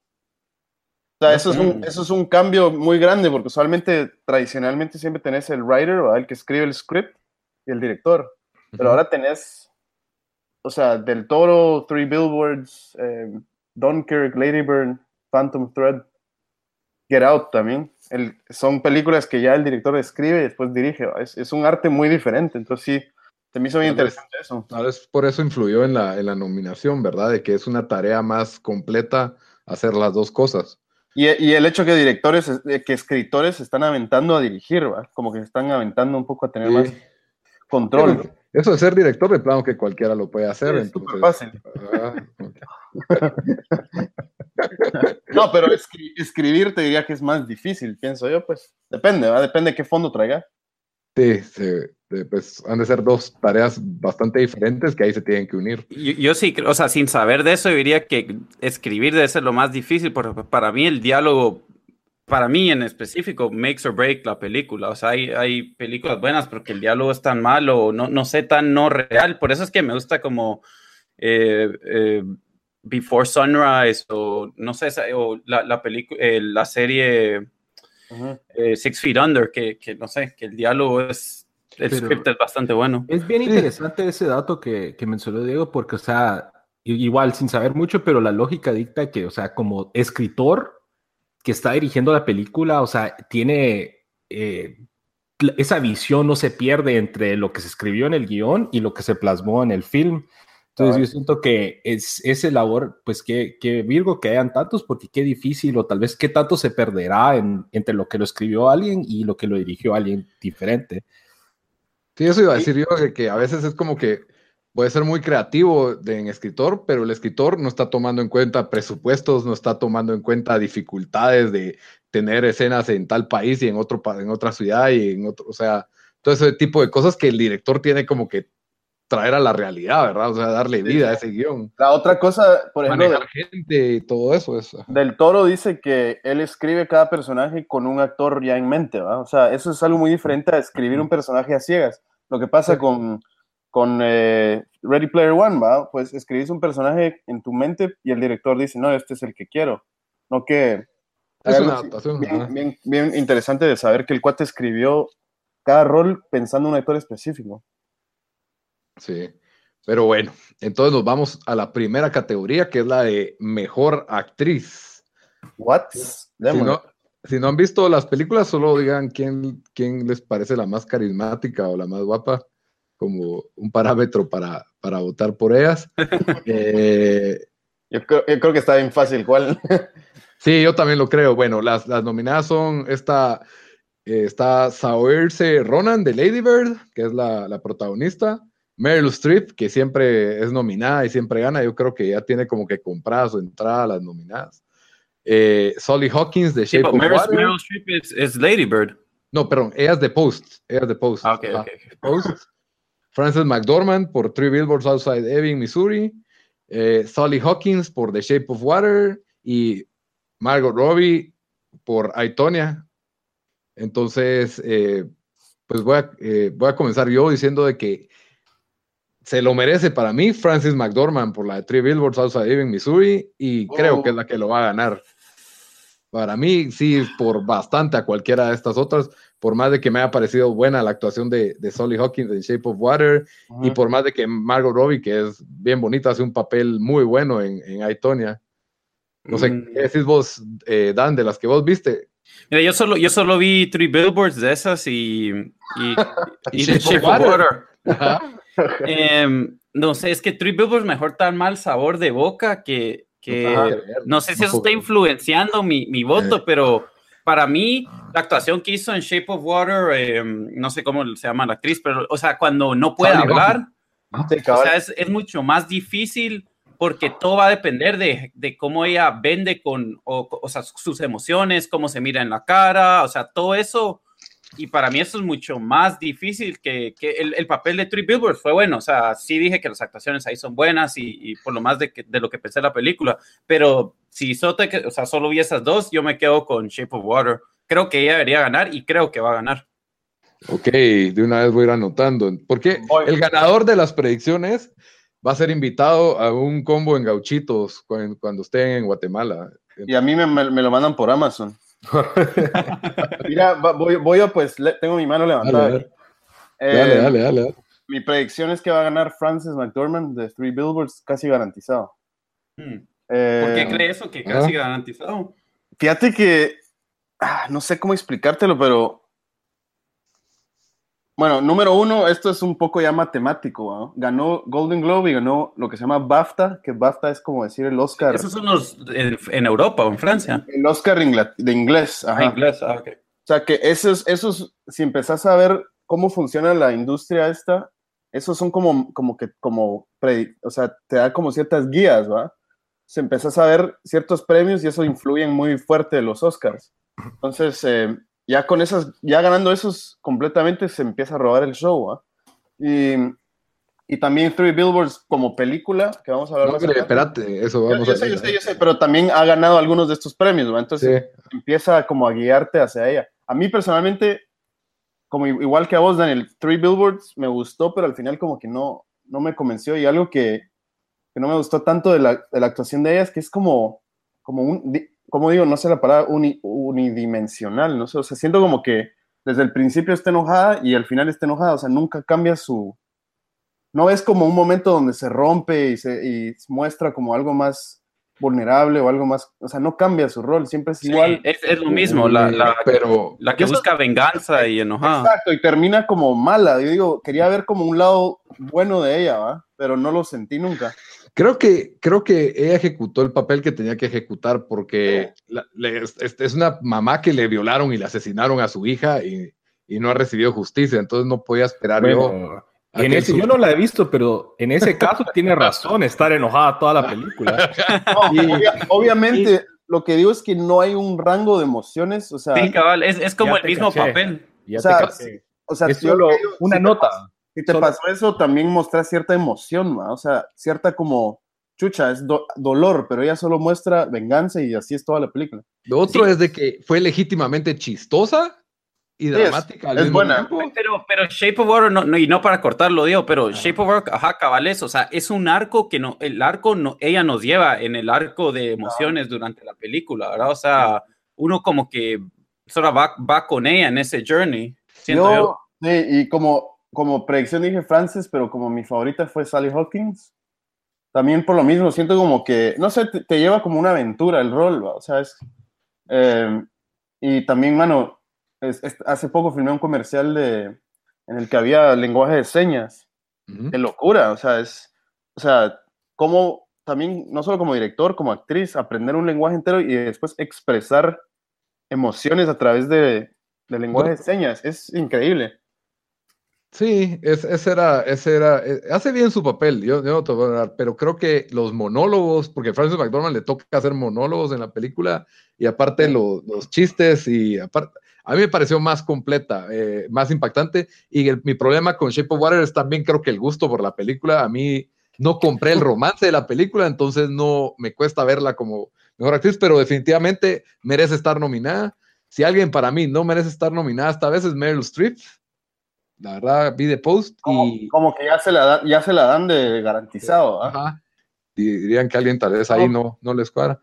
O sea, eso es, un, eso es un cambio muy grande porque usualmente, tradicionalmente, siempre tenés el writer, ¿va? el que escribe el script, y el director. Pero ahora tenés, o sea, Del Toro, Three Billboards, eh, Dunkirk, Lady Bird, Phantom Thread, Get Out también. El- son películas que ya el director escribe y después dirige. Es, es un arte muy diferente. Entonces sí, se me hizo bien interesante eso. Tal vez por eso influyó en la, en la nominación, ¿verdad? De que es una tarea más completa hacer las dos cosas. Y, y el hecho que directores, eh, que escritores se están aventando a dirigir, ¿va? como que se están aventando un poco a tener Sí. más control. Pero Eso de ser director, de plano que cualquiera lo puede hacer. Sí, es entonces, fácil. ah, No, pero escri- escribir te diría que es más difícil, pienso yo, pues depende, ¿va? depende de qué fondo traiga. sí, de- pues han de ser dos tareas bastante diferentes que ahí se tienen que unir. Yo, yo sí, creo- o sea, sin saber de eso, diría que escribir debe ser lo más difícil, porque para mí el diálogo, para mí en específico, makes or break la película. O sea, hay, hay películas buenas, pero que el diálogo es tan malo, o no, no sé, tan no real. Por eso es que me gusta como eh, eh, Before Sunrise, o no sé, o la, la película, la serie eh, Six Feet Under, que, que no sé, que el diálogo es, el Pero- script es bastante bueno. Es bien Sí. interesante ese dato que, que mencionó Diego, porque, o sea, igual sin saber mucho, pero la lógica dicta que, o sea, como escritor que está dirigiendo la película, o sea, tiene eh, esa visión no se pierde entre lo que se escribió en el guion y lo que se plasmó en el film. Entonces yo siento que es ese labor, pues que, que Virgo que hayan tantos, porque qué difícil o tal vez qué tanto se perderá en- entre lo que lo escribió alguien y lo que lo dirigió alguien diferente. Sí, eso iba a decir yo, que, que a veces es como que puede ser muy creativo de, en escritor, pero el escritor no está tomando en cuenta presupuestos, no está tomando en cuenta dificultades de tener escenas en tal país y en, otro, en otra ciudad y en otro, o sea, todo ese tipo de cosas que el director tiene como que traer a la realidad, ¿verdad? O sea, darle vida a ese guion. La otra cosa, por ejemplo, Manejar gente y todo eso. Es, Del Toro dice que él escribe cada personaje con un actor ya en mente, ¿va? O sea, eso es algo muy diferente a escribir un personaje a ciegas. Lo que pasa con, con eh, Ready Player One, ¿va? Pues escribís un personaje en tu mente y el director dice, no, este es el que quiero. No que... es una adaptación. bien, bien, bien interesante de saber que el cuate escribió cada rol pensando en un actor específico. Sí. Pero bueno, entonces nos vamos a la primera categoría, que es la de mejor actriz. What? Si no, si no han visto las películas, solo digan quién, quién les parece la más carismática o la más guapa, como un parámetro para, para votar por ellas. Eh, Yo creo, yo creo que está bien fácil. ¿Cuál? sí, yo también lo creo. Bueno, las, las nominadas son esta, eh, está Saoirse Ronan de Lady Bird, que es la, la protagonista. Meryl Streep, que siempre es nominada y siempre gana. Yo creo que ya tiene como que comprada su entrada a las nominadas. Eh, Solly Hawkins de Sí, Shape but of Meryl, Water. Meryl Streep es, es Lady Bird. No, perdón, ella es de Post. Ella es de Post. Ah, ok, Ajá, ok, ok. Post. Frances McDormand por Three Billboards Outside Ebbing, Missouri. Eh, Hawkins por The Shape of Water. Y Margot Robbie por Aitonia. Entonces, eh, pues voy a, eh, voy a comenzar yo diciendo de que se lo merece para mí Francis McDormand por la de Three Billboards Outside Ebbing, Missouri. Y creo Oh. que es la que lo va a ganar. Para mí, sí, por bastante a cualquiera de estas otras, por más de que me haya parecido buena la actuación de, de Solly Hawkins en Shape of Water, y por más de que Margot Robbie, que es bien bonita, hace un papel muy bueno en, en Aitonia. No sé, Mm. ¿qué decís vos, eh, Dan, de las que vos viste? Mira, yo solo, yo solo vi Three Billboards de esas y, y, y Shape of Shape of Water. Water. Ajá. Em, no sé, es que Three Billboards mejor tan mal sabor de boca que, que Ajá. no sé si No eso está influenciando mi, mi voto, pero para mí la actuación que hizo en Shape of Water, em, no sé cómo se llama la actriz, pero o sea, cuando no puede hablar, Sí, o sea, es, es mucho más difícil porque todo va a depender de, de cómo ella vende con, o, o sea, sus emociones, cómo se mira en la cara, o sea, todo eso. Y para mí eso es mucho más difícil que, que el, el papel de Three Billboards fue bueno. O sea, sí dije que las actuaciones ahí son buenas y, y por lo más de, que- de lo que pensé en la película. Pero si solo, te- o sea, solo vi esas dos, yo me quedo con Shape of Water. Creo que ella debería ganar y creo que va a ganar. Ok, de una vez voy a ir anotando. Porque Voy. el ganador de las predicciones va a ser invitado a un combo en gauchitos cuando, cuando estén en Guatemala. Y a mí me, me- me lo mandan por Amazon. Mira, voy, voy a pues, le- tengo mi mano levantada. Dale, Eh, Dale, dale, dale. dale. Mi predicción es que va a ganar Frances McDormand de Three Billboards, casi garantizado. Hmm. Eh, ¿Por qué cree eso? Que casi garantizado. Fíjate que ah, no sé cómo explicártelo, pero bueno, número uno, esto es un poco ya matemático. ¿no? Ganó Golden Globe y ganó lo que se llama BAFTA, que BAFTA es como decir el Oscar, Esos son los en, en Europa o en Francia. el Oscar de inglés. ajá. Ah, inglés. Ah, ok. O sea, que esos, esos, si empezás a ver cómo funciona la industria esta, esos son como, como que, como, pre- o sea, te da como ciertas guías, ¿va? Se empezás a ver ciertos premios y eso influye muy fuerte en los Oscars. Entonces, eh, ya con esas, ya ganando esos completamente se empieza a robar el show, ¿va? Y, y también Three Billboards como película, que vamos a hablar No, más adelante. espérate, eso Yo, vamos yo a sé, yo sé, yo sé, pero también ha ganado algunos de estos premios, ¿va? Entonces, Sí. empieza como a guiarte hacia ella. A mí personalmente, como igual que a vos, Daniel, Three Billboards me gustó, pero al final como que no, no me convenció. Y algo que, que no me gustó tanto de la, de la actuación de ella es que es como, como un, como digo, no sé la palabra, uni- unidimensional, no sé, o sea, siento como que desde el principio está enojada y al final está enojada, o sea, nunca cambia su... No ves como un momento donde se rompe y se y muestra como algo más vulnerable o algo más, o sea, no cambia su rol, siempre es Sí, igual. es, es lo mismo, la, la, pero la que busca venganza y enojada. Exacto, y termina como mala. Yo digo, quería ver como un lado bueno de ella, ¿va? Pero no lo sentí nunca. Creo que, creo que ella ejecutó el papel que tenía que ejecutar porque la- le- es, una mamá que le violaron y le asesinaron a su hija y, y no ha recibido justicia, entonces no podía esperar yo. Bueno, en ese, su- yo no la he visto, pero en ese caso tiene razón estar enojada toda la película. No, obvia- obviamente, lo que digo es que no hay un rango de emociones, o sea, Sí, cabal, es, es como el mismo caché. papel. Ya O sea, o es solo una si nota. Si te Solo- pasó eso, también mostrar cierta emoción, ¿va? O sea, cierta como, chucha, es do- dolor, pero ella solo muestra venganza y así es toda la película. Lo otro Sí. es de que fue legítimamente chistosa y es- dramática. es mismo buena. Pero, pero Shape of Water, no, no, y no para cortarlo, digo, pero Shape of Water, ajá, cabales, o sea, es un arco que no, el arco, no, ella nos lleva en el arco de emociones durante la película, ¿verdad? O sea, uno como que solo va, va con ella en ese journey, siento yo. Yo, sí, y como, como predicción dije Frances, pero como mi favorita fue Sally Hawkins, también por lo mismo, siento como que, no sé, te, te lleva como una aventura el rol, ¿va? o sea, es, eh, Y también, mano, es- es- hace poco filmé un comercial de, en el que había lenguaje de señas. Ujú. Qué locura, o sea, es, o sea, cómo también, no solo como director, como actriz, aprender un lenguaje entero y después expresar emociones a través de, del lenguaje de señas, es increíble. Sí, es- ese era, ese era, eh, hace bien su papel, yo, yo no te voy a dar, pero creo que los monólogos, porque a Francis McDormand le toca hacer monólogos en la película y aparte lo- los chistes y aparte, a mí me pareció más completa, eh, más impactante y el- mi problema con Shape of Water es también creo que el gusto por la película, a mí no compré el romance de la película, entonces no me cuesta verla como mejor actriz, pero definitivamente merece estar nominada. Si alguien para mí no merece estar nominada esta vez es Meryl Streep. La verdad, vi The Post Como, y como que ya se, la da- ya se la dan de garantizado. ¿ah? ajá, y dirían que alguien tal vez ahí no, no les cuadra.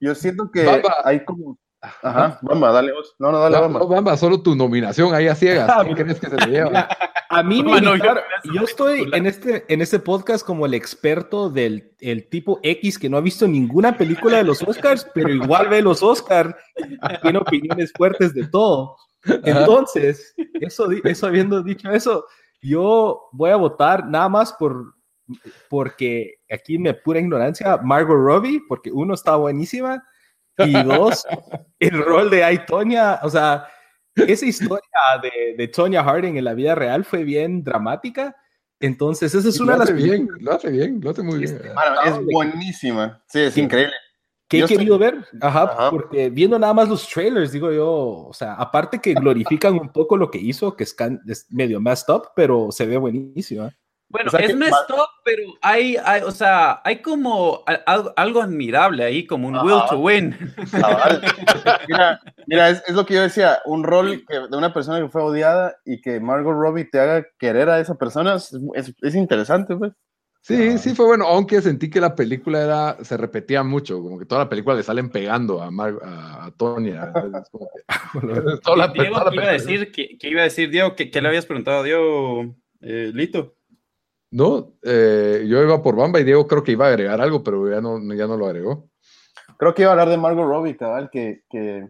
Yo siento que Bamba. hay como... Ajá, Bamba, dale vos. No, no, dale, No, Bamba. no, Bamba, solo tu nominación ahí a ciegas. ¿Qué crees que se le lleva? A mí me yo invitaron- me yo estoy en este, en este podcast como el experto del el tipo X que no ha visto ninguna película de los Oscars, pero igual ve los Oscars y tiene opiniones fuertes de todo. Entonces, eso, eso habiendo dicho eso, yo voy a votar nada más por porque aquí me pura ignorancia, Margot Robbie, porque uno está buenísima y dos, el rol de Ay, Tonya, o sea, esa historia de, de Tonya Harding en la vida real fue bien dramática. Entonces, esa es Y una de lo las hace bien, lo hace bien, lo hace muy bien. Mano, es buenísima. Sí, es Sí. increíble. Que he Yo estoy- querido ver. Ajá, Ajá. porque viendo nada más los trailers, digo yo, o sea, aparte que glorifican un poco lo que hizo, que es, can- es medio messed up, pero se ve buenísima. Bueno, O sea es que messed up, pero hay, hay, o sea, hay como algo, algo admirable ahí, como un Ajá. will to win. Mira, mira, es, es lo que yo decía, un rol que, de una persona que fue odiada y que Margot Robbie te haga querer a esa persona es, es- es interesante, pues. Sí, sí fue bueno, aunque sentí que la película era, se repetía mucho, como que toda la película le salen pegando a, Mar- a, a la- Diego, toda la ¿qué iba a decir? ¿Qué, qué iba a decir, Diego? ¿Qué, qué le habías preguntado a Diego, eh, Lito? No, eh, yo iba por Bamba y Diego creo que iba a agregar algo, pero ya no, ya no lo agregó. Creo que iba a hablar de Margot Robbie, cabal, que, que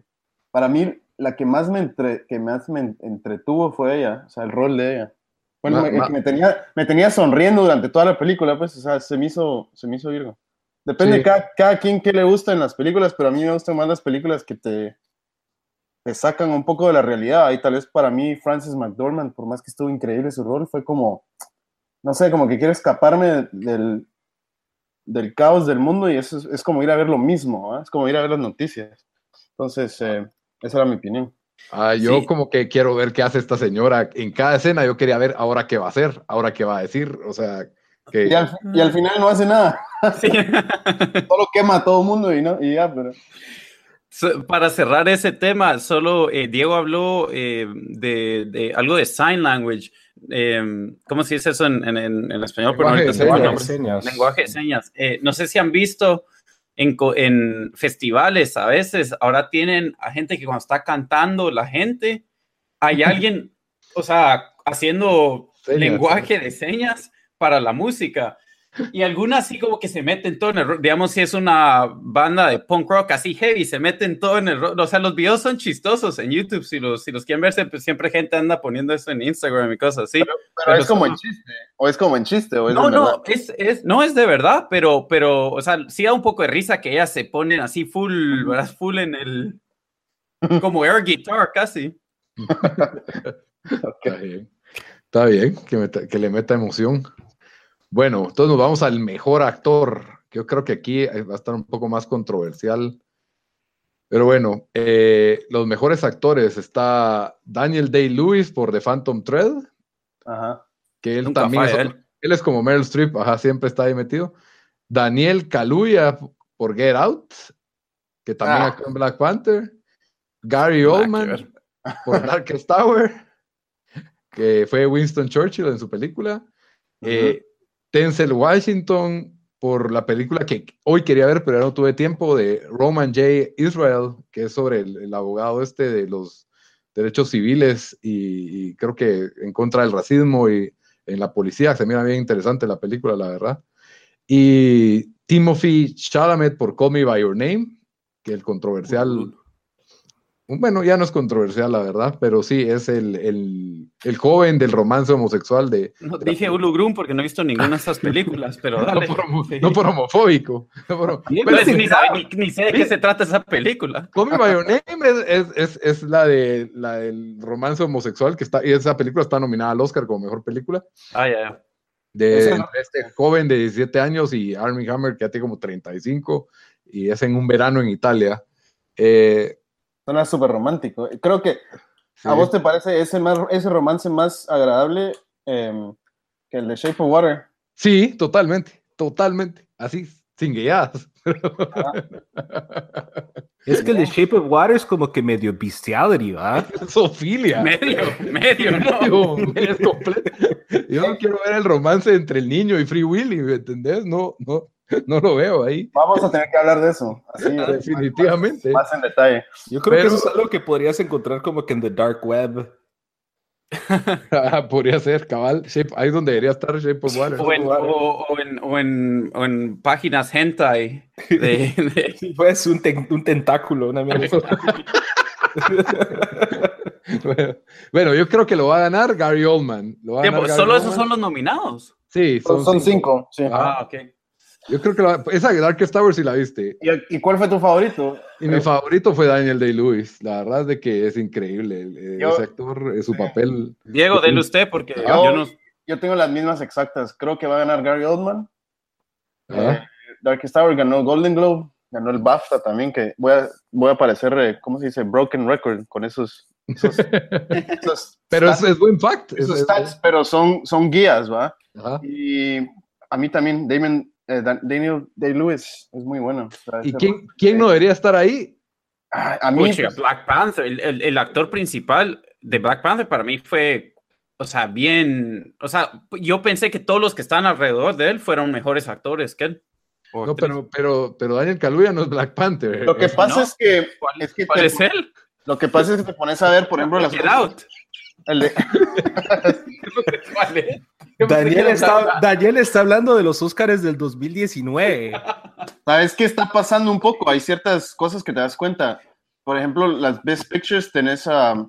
para mí la que más me, entre, que más me entretuvo fue ella, o sea, el rol de ella. Bueno, Ma- me, ma- que me tenía, me tenía sonriendo durante toda la película, pues, o sea, se me hizo, se me hizo virgo. Depende Sí. de cada, cada quien que le gusta en las películas, pero a mí me gustan más las películas que te, te sacan un poco de la realidad. Y tal vez para mí, Francis McDormand, por más que estuvo increíble su rol, fue como, no sé, como que quiero escaparme del, del caos del mundo y eso es, es como ir a ver lo mismo, ¿ah? es como ir a ver las noticias. Entonces, eh, esa era mi opinión. Ah, yo Sí. como que quiero ver qué hace esta señora en cada escena. Yo quería ver ahora qué va a hacer, ahora qué va a decir. O sea, que Y al, y al final no hace nada, Sí. solo quema a todo el mundo y, no, y ya, pero... So, para cerrar ese tema, solo eh, Diego habló eh, de, de algo de sign language. Eh, ¿Cómo se dice eso en, en- en- español? Pero Lenguaje de. Señas. Lenguaje de señas. Eh, no sé si han visto en, en festivales a veces, ahora tienen a gente que cuando está cantando la gente, hay alguien, o sea, haciendo lenguaje de señas para la música. Y algunas así como que se meten todo en el rock. Digamos, si es una banda de punk rock así heavy, se meten todo en el rock. O sea, los videos son chistosos en YouTube. Si los, si los quieren ver, siempre, siempre gente anda poniendo eso en Instagram y cosas así. Pero Pero es como en chiste, o es como en chiste, o es no, no, es, es, no es de verdad, pero, pero, o sea, sí da un poco de risa que ellas se ponen así full, ¿verdad? Full en el, como air guitar casi. Está bien. Está bien, que, meta- que le meta emoción. Bueno, entonces nos vamos al mejor actor. Yo creo que aquí eh, va a estar un poco más controversial. Pero bueno, eh, los mejores actores está Daniel Day-Lewis por The Phantom Thread, Ajá. que él Nunca también es, él es como Meryl Streep, ajá, siempre está ahí metido. Daniel Kaluuya por Get Out, que también Ah. actuó en Black Panther. Gary Nada Oldman por Darkest Tower, que fue Winston Churchill en su película. Eh, Denzel Washington por la película que hoy quería ver, pero no tuve tiempo, de Roman J. Israel, que es sobre el, abogado este de los derechos civiles y, y creo que en contra del racismo y en la policía. Se mira bien interesante la película, la verdad. Y Timothy Chalamet por Call Me By Your Name, que el controversial bueno, ya no es controversial, la verdad, pero sí, es el, el, el joven del romance homosexual de... No dije Ulu Grum porque no he visto ninguna de estas películas, pero dale. No por, homo- no por homofóbico. no por- Pero pero ni, sí, sabe- ni- ni sé de qué se trata esa película. Call Me By Your Name es, es, es, es la, de, la del romance homosexual que está, y esa película está nominada al Oscar como mejor película. Ah, ya, ya. De entre este joven de 17 años y Armie Hammer que ya tiene como 35 y es en un verano en Italia. Eh, Suena súper romántico. Creo que sí. a vos te parece ese, más, ese romance más agradable em, que el de Shape of Water. Sí, totalmente, totalmente. Así, sin guiadas. Es que el de Shape of Water es como que medio bestiality, ¿va? Sofilia. Medio, medio, ¿no? Medio, es completo. Yo no quiero ver el romance entre el niño y Free Willy, ¿me entendés? No, no, no lo veo ahí. Vamos a tener que hablar de eso. Así, Definitivamente. Más en detalle. Yo creo Pero- que eso es algo que podrías encontrar como que en the dark web. Ah, Podría ser, cabal. Shape- ahí es donde debería estar Shape of Water. O en, o, o en, o, en, o en páginas hentai de, de- Sí, pues un, ten- un tentáculo, una mierda. bueno, bueno, yo creo que lo va a ganar Gary Oldman. Lo va a Tiempo, ganar Gary Solo esos son los nominados. Sí, Son, son cinco. sí. Ah, ok. Yo creo que la- esa de Darkest Tower sí la viste. ¿Y, y cuál fue tu favorito? Y mi favorito fue Daniel Day-Lewis. La verdad es de que es increíble. eh, Yo- ese actor, su papel. Diego, dele usted porque Yo- yo no... Yo tengo las mismas exactas. Creo que va a ganar Gary Oldman. ¿ah? Eh, Darkest Tower ganó Golden Globe, ganó el BAFTA también, que voy a, voy a parecer, eh, ¿cómo se dice? Broken record con esos... esos, esos Pero es, stats- es buen fact. es- esos es- stats, pero son, son guías, ¿va? ajá. Y a mí también, Damon, eh, Dan- Daniel Day-Lewis es muy bueno. O sea, ¿Y quién, quién no debería estar ahí? Ah, a mí, Pucha, pues, Black Panther, el, el- el actor principal de Black Panther para mí fue, o sea, bien, o sea, yo pensé que todos los que estaban alrededor de él fueron mejores actores que él. O No, pero, pero, pero Daniel Kaluuya no es Black Panther. lo que pasa no. es que... ¿Cuál, es que cuál te- es él? Lo que pasa es que te pones a ver, por ejemplo, las Get Out. el de- ¿Cuál es? Daniel está, Daniel está hablando de los Oscars del 2019. ¿Sabes qué está pasando un poco? Hay ciertas cosas que te das cuenta. Por ejemplo, las Best Pictures tenés a...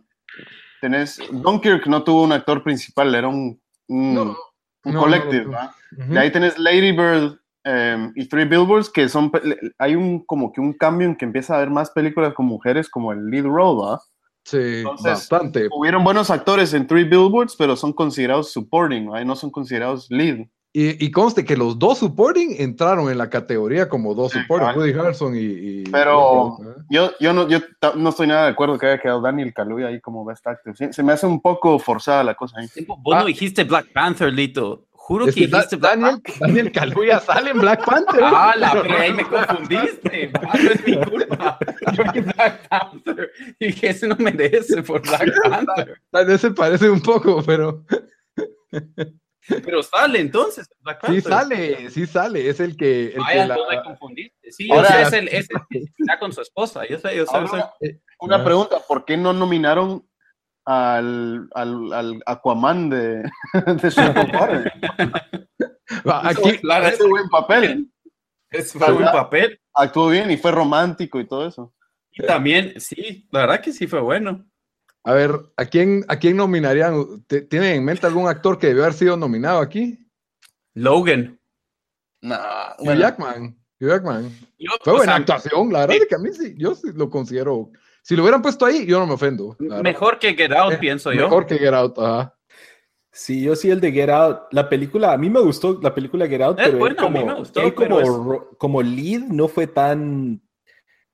tenés... Dunkirk no tuvo un actor principal, era un, un, No, un no, no collective. De ahí tenés Lady Bird em, y Three Billboards, que son... Hay un como que un cambio en que empieza a haber más películas con mujeres como el lead role. Sí, Entonces, bastante. Hubieron buenos actores en Three Billboards, pero son considerados supporting. Y no son considerados lead. Y, y conste que los dos supporting entraron en la categoría como dos Sí, supporting. Woody Harrelson y... y- Pero- ¿eh? Yo, yo, no, yo no estoy nada de acuerdo que haya quedado Daniel Kaluuya ahí como Best Actor. Se, se me hace un poco forzada la cosa ahí. Vos Ah. no dijiste Black Panther, Lito. Juro Es que que Da- Daniel. Daniel Kaluuya sale en Black Panther. Ah, la verga, ahí me confundiste. Ah, no es mi culpa. Yo vi Black Panther y dije, ese no merece por Black Panther. Tal vez se parece un poco, pero Pero sale entonces Black sí sale, sí sale. Es el que... El Vaya, que la- me confundiste. Sí, Ahora- o sea, es el, es el que está con su esposa. Yo sé, yo sé. yo sé. Ahora, una Ah. pregunta, ¿por qué no nominaron al, al, al Aquaman de, de? Va, Hizo- aquí, Claro, hizo buen papel. Es fue un papel. Actuó bien y fue romántico y todo eso. Y también, sí, la verdad que sí fue bueno. a ver, ¿a quién, ¿a quién nominarían? ¿Te- ¿Tienen en mente algún actor que debió haber sido nominado aquí? Logan. Nah, Hugh Jackman. Jackman. Yo, Fue buena sea, actuación, la verdad es que a mí sí, yo sí lo considero. Si lo hubieran puesto ahí, yo no me ofendo. Mejor que Get Out, Eh, pienso yo. Mejor que Get Out, ajá. Sí, yo sí el de Get Out. La película, a mí me gustó la película Get Out, Es pero él buena, a mí como, me gustó, él como, es- como lead no fue tan...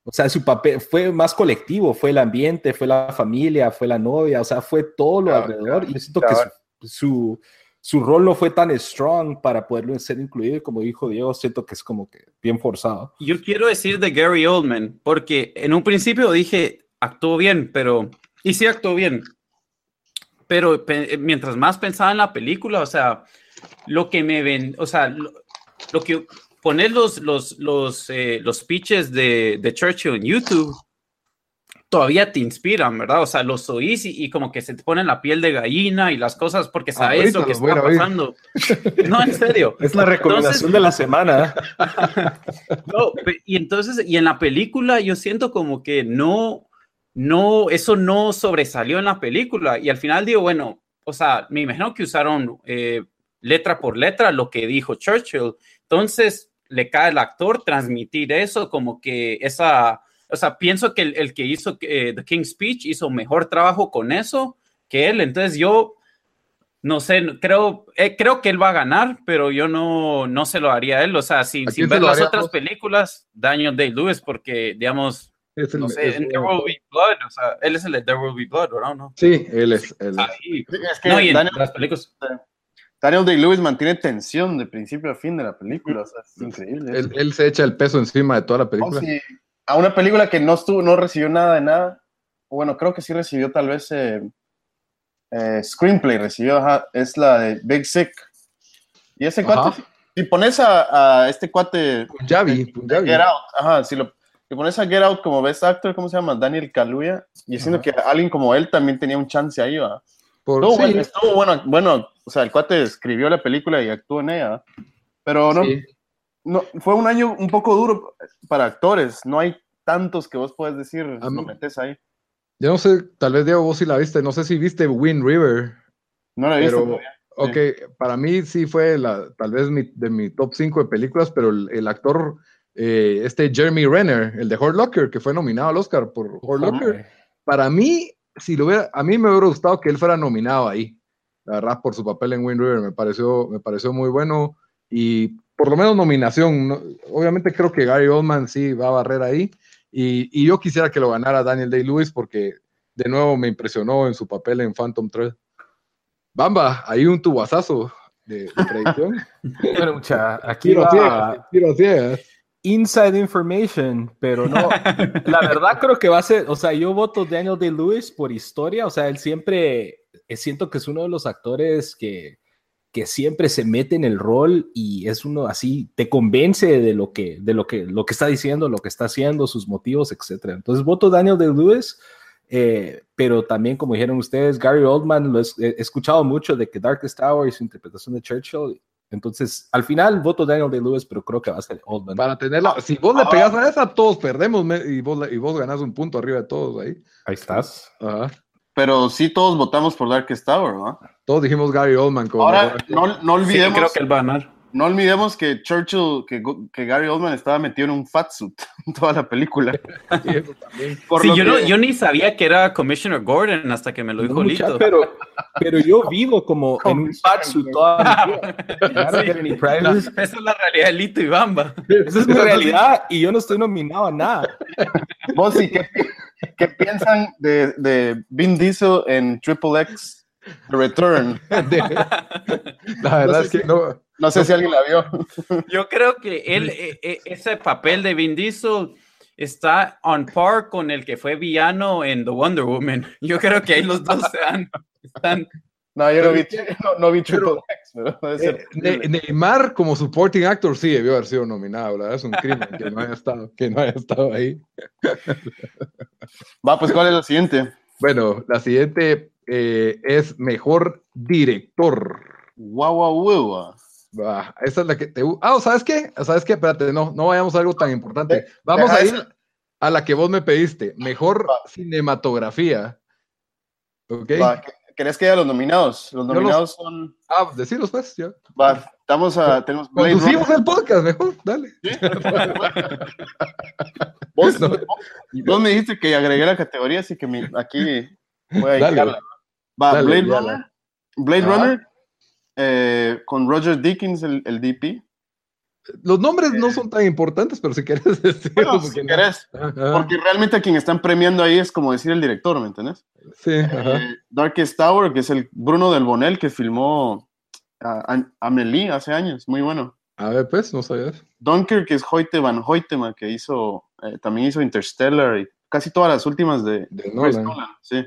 O sea, su papel fue más colectivo, fue el ambiente, fue la familia, fue la novia, o sea, fue todo lo alrededor. Y yo siento que su, su, su rol no fue tan strong para poderlo ser incluido. y Como dijo Diego, siento que es como que bien forzado. Yo quiero decir de Gary Oldman, porque en un principio dije, actuó bien, pero... Y sí actuó bien. Pero pe- mientras más pensaba en la película, o sea, lo que me ven, o sea, lo, lo que poner los, los, los, eh, los speeches de, de Churchill en YouTube todavía te inspiran, ¿verdad? O sea, los oís y, y como que se te pone la piel de gallina y las cosas porque sabes lo que está oír. pasando. No, en serio. Es la recomendación de la semana. No, pe- y entonces, y en la película yo siento como que no, no, eso no sobresalió en la película. Y al final digo, bueno, o sea, me imagino que usaron eh, letra por letra lo que dijo Churchill. Entonces, le cae al actor transmitir eso como que esa, o sea, pienso que el, que hizo eh, The King's Speech hizo mejor trabajo con eso que él. Entonces, yo no sé, creo, eh, creo que él va a ganar, pero yo no, no se lo haría a él. O sea, sin, sin ver las otras películas, Daniel Day-Lewis, porque, digamos, es el, no sé, en There Will Be Blood, o sea, él es el de There Will Be Blood, ¿o no? Sí, él es. Él es. Sí, es que no, y Daniel, las películas. Daniel Day-Lewis mantiene tensión de principio a fin de la película, o sea, es increíble. Él, él, se echa el peso encima de toda la película. Oh, sí. A una película que no estuvo, no recibió nada de nada. Bueno, creo que sí recibió tal vez eh, eh, screenplay, recibió, ajá, es la de Big Sick. Y ese cuate, si pones a, a este cuate. Punjabi, Punjabi. Get Out, ajá, si lo y pones a Get Out como best actor, ¿cómo se llama? Daniel Kaluuya, y siento que alguien como él también tenía un chance ahí, ¿va? Por, estuvo, bueno, estuvo bueno, bueno, o sea, el cuate escribió la película y actuó en ella, pero no, no, fue un año un poco duro para actores, no hay tantos que vos puedes decir, lo metes ahí. Yo no sé, tal vez Diego, vos sí la viste, no sé si viste Wind River. No la he visto. Ok, para mí sí fue la, tal vez mi, de mi top 5 de películas, pero el, el actor eh, este Jeremy Renner, el de Hurt Locker, que fue nominado al Oscar por Hurt Locker. Para mí, si lo hubiera, a mí me hubiera gustado que él fuera nominado ahí, la verdad, por su papel en Wind River, me pareció, me pareció muy bueno y por lo menos nominación. Obviamente creo que Gary Oldman sí va a barrer ahí y, y yo quisiera que lo ganara Daniel Day-Lewis porque de nuevo me impresionó en su papel en Phantom Thread. Bamba, ahí un tubazazo de, de predicción. bueno, mucha, aquí tiro va... tiro ciegas inside information, pero no. la verdad creo que va a ser, o sea, yo voto Daniel Day-Lewis por historia, o sea, él siempre, eh, siento que es uno de los actores que, que siempre se mete en el rol y es uno así, te convence de lo que, de lo que, lo que está diciendo, lo que está haciendo, sus motivos, etc. Entonces voto Daniel Day-Lewis. Eh, pero también, como dijeron ustedes, Gary Oldman, lo he, he, escuchado mucho de que Darkest Hour y su interpretación de Churchill entonces, al final voto Daniel de Lewis, pero creo que va a ser Oldman. Para tenerla, si vos le pegas a esa, todos perdemos y vos, y vos ganás un punto arriba de todos ahí. Ahí estás. Ajá. Pero sí todos votamos por Darkest Tower, ¿no? Todos dijimos Gary Oldman. Como Ahora, no, no olvidemos. Sí, creo que él va a ganar no olvidemos que Churchill, que, que, Gary Oldman estaba metido en un fat suit en toda la película. sí, yo, no, yo, ni sabía que era Commissioner Gordon hasta que me lo dijo no, Lito. Pero, pero yo vivo como en un fat suit toda la vida. sí. Esa es la realidad de Lito y Bamba. Esa es mi realidad y yo no estoy nominado a nada. Vos sí, ¿qué, qué piensan de, de Vin Diesel en Triple X Return? la verdad es que no no sé si alguien la vio. Yo creo que él, e, e, ese papel de Vin Diesel está on par con el que fue villano en The Wonder Woman. Yo creo que ahí los dos sean, están... No, yo no vi, no, no vi Triple X. Eh, Neymar como supporting actor sí debió haber sido nominado, ¿verdad? Es un crimen que no haya estado, que no haya estado ahí. Va, pues ¿cuál es la siguiente? Bueno, la siguiente eh, es mejor director. Guau, guau, guau. Ah, esa es la que te. Ah, ¿sabes qué? ¿Sabes qué? Espérate, no, no vayamos a algo tan importante. Vamos a ir a la que vos me pediste. Mejor cinematografía. ¿Ok? ¿Querés que haya los nominados? Los nominados son. Ah, decirlos pues, ya. Va, estamos a. Tenemos Conducimos el podcast, mejor, dale. ¿Vos, no. vos, me dijiste que agregué la categoría, así que mi, aquí voy a dale, Va, dale, Blade Runner. Blade Runner eh, con Roger Dickens, el, el, DP. Los nombres no eh, son tan importantes, pero si decir. Bueno, si no. querés, porque realmente a quien están premiando ahí es como decir el director, ¿me entendés? Sí. Eh, Darkest Tower, que es el Bruno del Bonel que filmó a Amelie hace años, muy bueno. A ver, pues, no sabías. Dunkirk, que es Hoyte Van Hoytema, que hizo, eh, también hizo Interstellar y casi todas las últimas de, de Nolan. Nolan. Sí.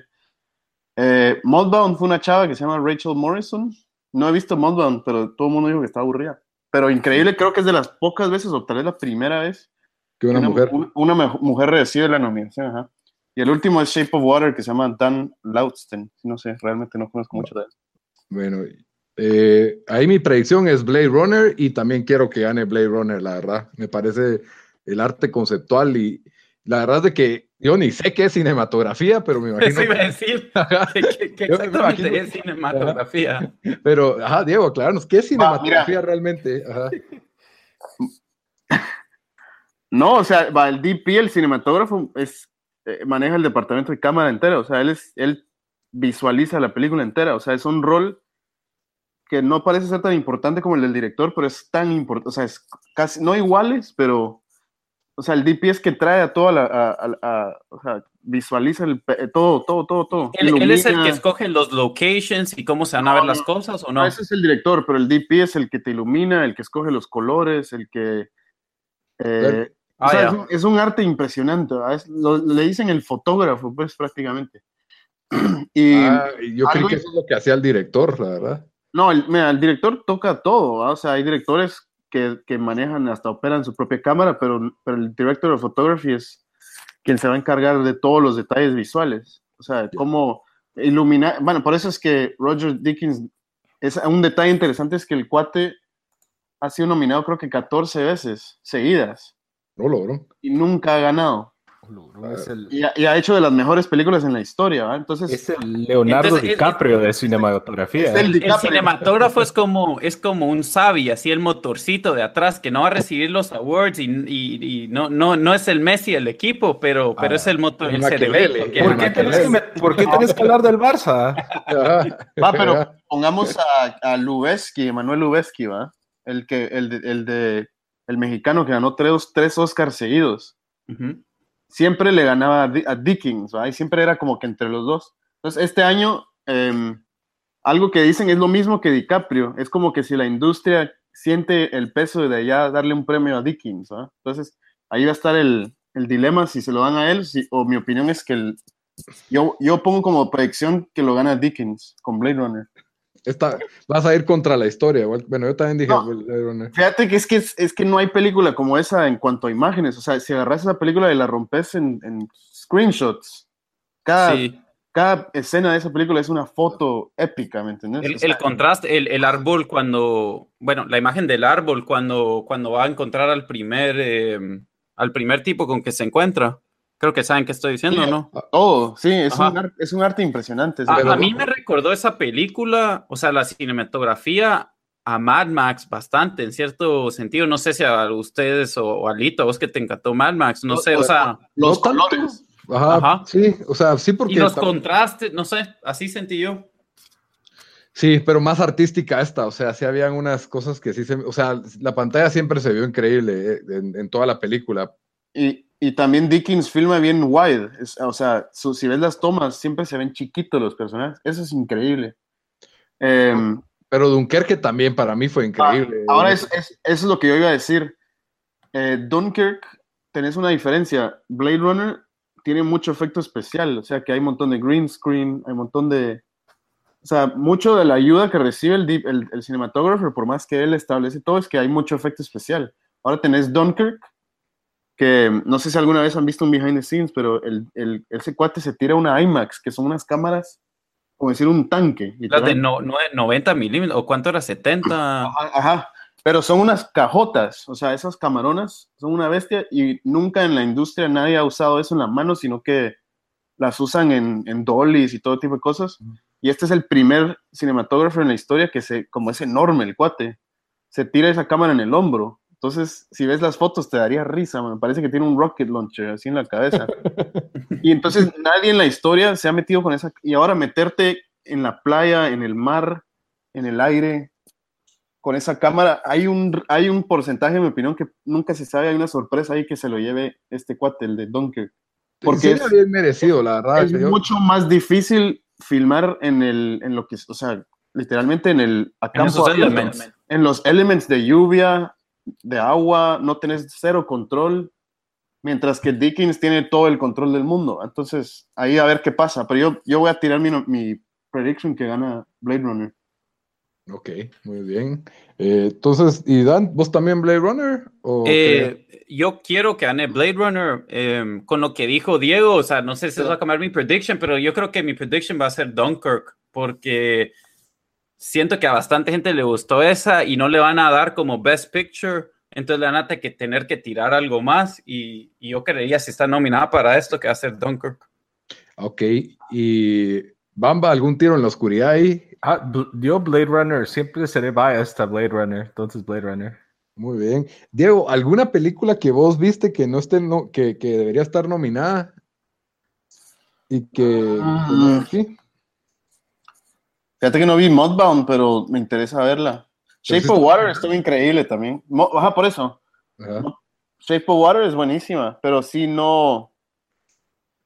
Modbound fue una chava que se llama Rachel Morrison, no he visto Mudbound, pero todo el mundo dijo que está aburrida. Pero increíble, creo que es de las pocas veces, o tal vez la primera vez, que una, mujer. Una, mujer recibe la nominación. Ajá. Y el último es Shape of Water, que se llama Dan Lausten. No sé, realmente no conozco mucho de él. Bueno, eh, ahí mi predicción es Blade Runner y también quiero que gane Blade Runner, la verdad. Me parece el arte conceptual y la verdad es de que Yo ni sé qué es cinematografía, pero me imagino. Eso iba a decir. ¿Qué, exactamente imagino- es cinematografía? Pero, ajá, Diego, aclaranos, ¿qué es cinematografía realmente? Ajá. No, o sea, va, el DP, el cinematógrafo, es, eh, maneja el departamento de cámara entero. O sea, él, es, él visualiza la película entera. O sea, es un rol que no parece ser tan importante como el del director, pero es tan importante. O sea, es casi, no iguales, pero. O sea, el DP es que trae a toda la. a- a- a- o sea, visualiza el, pe- todo, todo, todo, todo. ¿Él, él es el que escoge los locations y cómo se van a ver No, las cosas o No, no? ese es el director, pero el DP es el que te ilumina, el que escoge los colores, el que. eh, Ah, o sea, ya. es, un, es un arte impresionante. lo- le dicen el fotógrafo, pues prácticamente. y Ah, yo creí algo- que eso es lo que hacía el director, la verdad. no, el, mira, el director toca todo. ¿verdad? O sea, hay directores que, que manejan, hasta operan su propia cámara, pero, pero el director de photography es quien se va a encargar de todos los detalles visuales. O sea, cómo iluminar. Bueno, por eso es que Roger Dickens. Es un detalle interesante es que el cuate ha sido nominado creo que 14 veces seguidas No logró. y nunca ha ganado. Es el, Y ha, y ha hecho de las mejores películas en la historia, ¿verdad? Entonces, es el Leonardo Entonces, es- DiCaprio de cinematografía. Es el cinematógrafo es como, es como un Savi, así el motorcito de atrás, que no va a recibir los awards y, y- y no, no, no es el Messi del equipo, pero, pero Ah, es el motor, el que- ¿Por qué, tenés que, me- por qué tenés que hablar del Barça? Va, pero pongamos a, a Lubeski, Manuel Lubeski, ¿va? El, que, el, de, el, de- el mexicano que ganó tres, tres Oscars seguidos. Siempre le ganaba a, Di- a Dickens, ¿va? Y siempre era como que entre los dos. Entonces, este año, em, algo que dicen es lo mismo que DiCaprio, es como que si la industria siente el peso de allá darle un premio a Dickens, ¿va? Entonces, ahí va a estar el, el dilema si se lo dan a él, si- o mi opinión es que el, yo, yo pongo como predicción que lo gana Dickens con Blade Runner. Esta, vas a ir contra la historia. Bueno, yo también dije. No. Fíjate que es que, es, es que no hay película como esa en cuanto a imágenes, o sea, si agarras esa película y la rompes en, en screenshots, cada, Sí. cada escena de esa película es una foto épica, ¿me entiendes? El, O sea, el contraste, el, el árbol cuando, bueno, la imagen del árbol cuando, cuando va a encontrar al primer, eh, al primer tipo con que se encuentra. Creo que saben qué estoy diciendo, Sí. ¿no? todo, sí, es un, ar- es un arte impresionante. A, mí me recordó esa película, o sea, la cinematografía a Mad Max bastante, en cierto sentido. No sé si a ustedes o, o a Lito, a vos que te encantó Mad Max, no sé, o sea, Los No colores. Ajá, Ajá. sí, o sea, sí, porque. y los contrastes, no sé, así sentí yo. Sí, pero más artística esta, o sea, sí habían unas cosas que sí se, o sea, la pantalla siempre se vio increíble eh, en, en toda la película. Y, y también Dickens filma bien wide, es- o sea, su- si ves las tomas, siempre se ven chiquitos los personajes, eso es increíble. Em, Pero Dunkerque también para mí fue increíble. Ah, Ahora es, es- eso es lo que yo iba a decir. Eh, Dunkirk, tenés una diferencia. Blade Runner tiene mucho efecto especial, o sea que hay un montón de green screen, hay un montón de... O sea, mucho de la ayuda que recibe el, el, el cinematógrafo, por más que él establece todo, es que hay mucho efecto especial. Ahora tenés Dunkirk, que no sé si alguna vez han visto un behind the scenes, pero el, el- ese cuate se tira una IMAX, que son unas cámaras, como decir, un tanque. Las de no, no, 90 milímetros, o cuánto era 70. Ajá, ajá. Pero son unas cajotas, o sea, esas camaronas son una bestia y nunca en la industria nadie ha usado eso en la mano, sino que las usan en, en dollies y todo tipo de cosas. Y este es el primer cinematógrafo en la historia que se, como es enorme el cuate, se tira esa cámara en el hombro. Entonces, si ves las fotos, te daría risa, me parece que tiene un rocket launcher así en la cabeza. y entonces nadie en la historia se ha metido con esa. Y ahora meterte en la playa, en el mar, en el aire, con esa cámara, hay un, hay un porcentaje, en mi opinión, que nunca se sabe, hay una sorpresa ahí que se lo lleve este cuate, el de Dunkirk. Porque sí, es, bien merecido, la verdad. es mucho más difícil filmar en el, en lo que, o sea, literalmente en el a En esos elements. en los elements de lluvia, de agua, no tenés cero control, mientras que Dickens tiene todo el control del mundo. Entonces, ahí a ver qué pasa. Pero yo, yo voy a tirar mi, mi prediction que gana Blade Runner. Ok, muy bien. Eh, entonces, ¿y Dan, vos también Blade Runner? ¿O? Eh, yo quiero que gane Blade Runner eh, con lo que dijo Diego. O sea, no sé si eso va a cambiar mi prediction, pero yo creo que mi prediction va a ser Dunkirk, porque siento que a bastante gente le gustó esa y no le van a dar como Best Picture Entonces le van a tener que tirar algo más y, y yo creería si está nominada para esto que va a ser Dunkirk. Ok, y Bamba, ¿algún tiro en la oscuridad ahí? Ah, yo Blade Runner, siempre seré biased a Blade Runner, entonces Blade Runner. Muy bien. Diego, ¿alguna película que vos viste que no esté, no, que, que debería estar nominada? Y que... Mm. sí, Fíjate que no vi Mudbound, pero me interesa verla. Shape of Water estuvo increíble también. Mo- Ajá, por eso. ajá. Shape of Water es buenísima, pero sí no,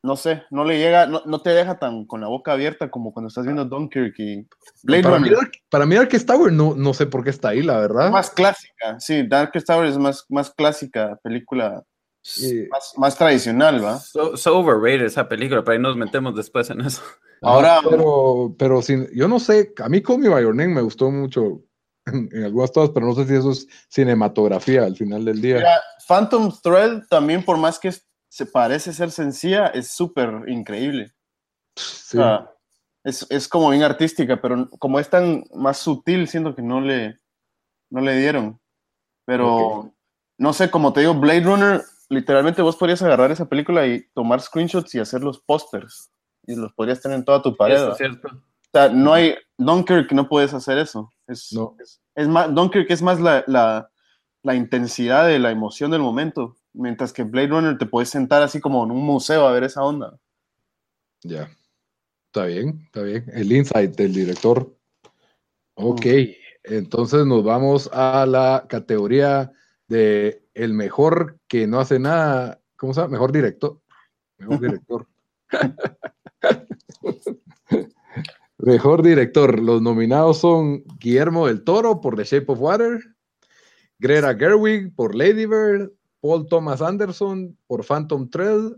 no sé, no le llega, no, no te deja tan con la boca abierta como cuando estás viendo Dunkirk y Blade Para, Runner. mí, Dark- para mí Darkest Tower no, no sé por qué está ahí, la verdad. Más clásica, sí, Darkest Tower es más, más clásica, película Sí. más, más tradicional, ¿va? So, so overrated esa película, pero ahí nos metemos después en eso. Ahora- Pero, pero sin, yo no sé, a mí Call Me By Your Name me gustó mucho en, en algunas cosas, pero no sé si eso es cinematografía al final del día. Mira, Phantom Thread también por más que se parece ser sencilla, es súper increíble. Sí. O sea, es, es como bien artística, pero como es tan más sutil, siento que no le, no le dieron. Pero no sé, como te digo, Blade Runner, literalmente vos podrías agarrar esa película y tomar screenshots y hacer los pósters. Y los podrías tener en toda tu pared. Eso es cierto. O sea, no hay. Dunkirk no puedes hacer eso. Es, No. es, es más, Dunkirk es más la, la, la intensidad de la emoción del momento. Mientras que Blade Runner te puedes sentar así como en un museo a ver esa onda. Ya. Está bien, está bien. El insight del director. Ok, entonces nos vamos a la categoría de el mejor que no hace nada. ¿Cómo se llama? Mejor director. Mejor director. mejor director. Los nominados son Guillermo del Toro por The Shape of Water, Greta Gerwig por Lady Bird, Paul Thomas Anderson por Phantom Thread,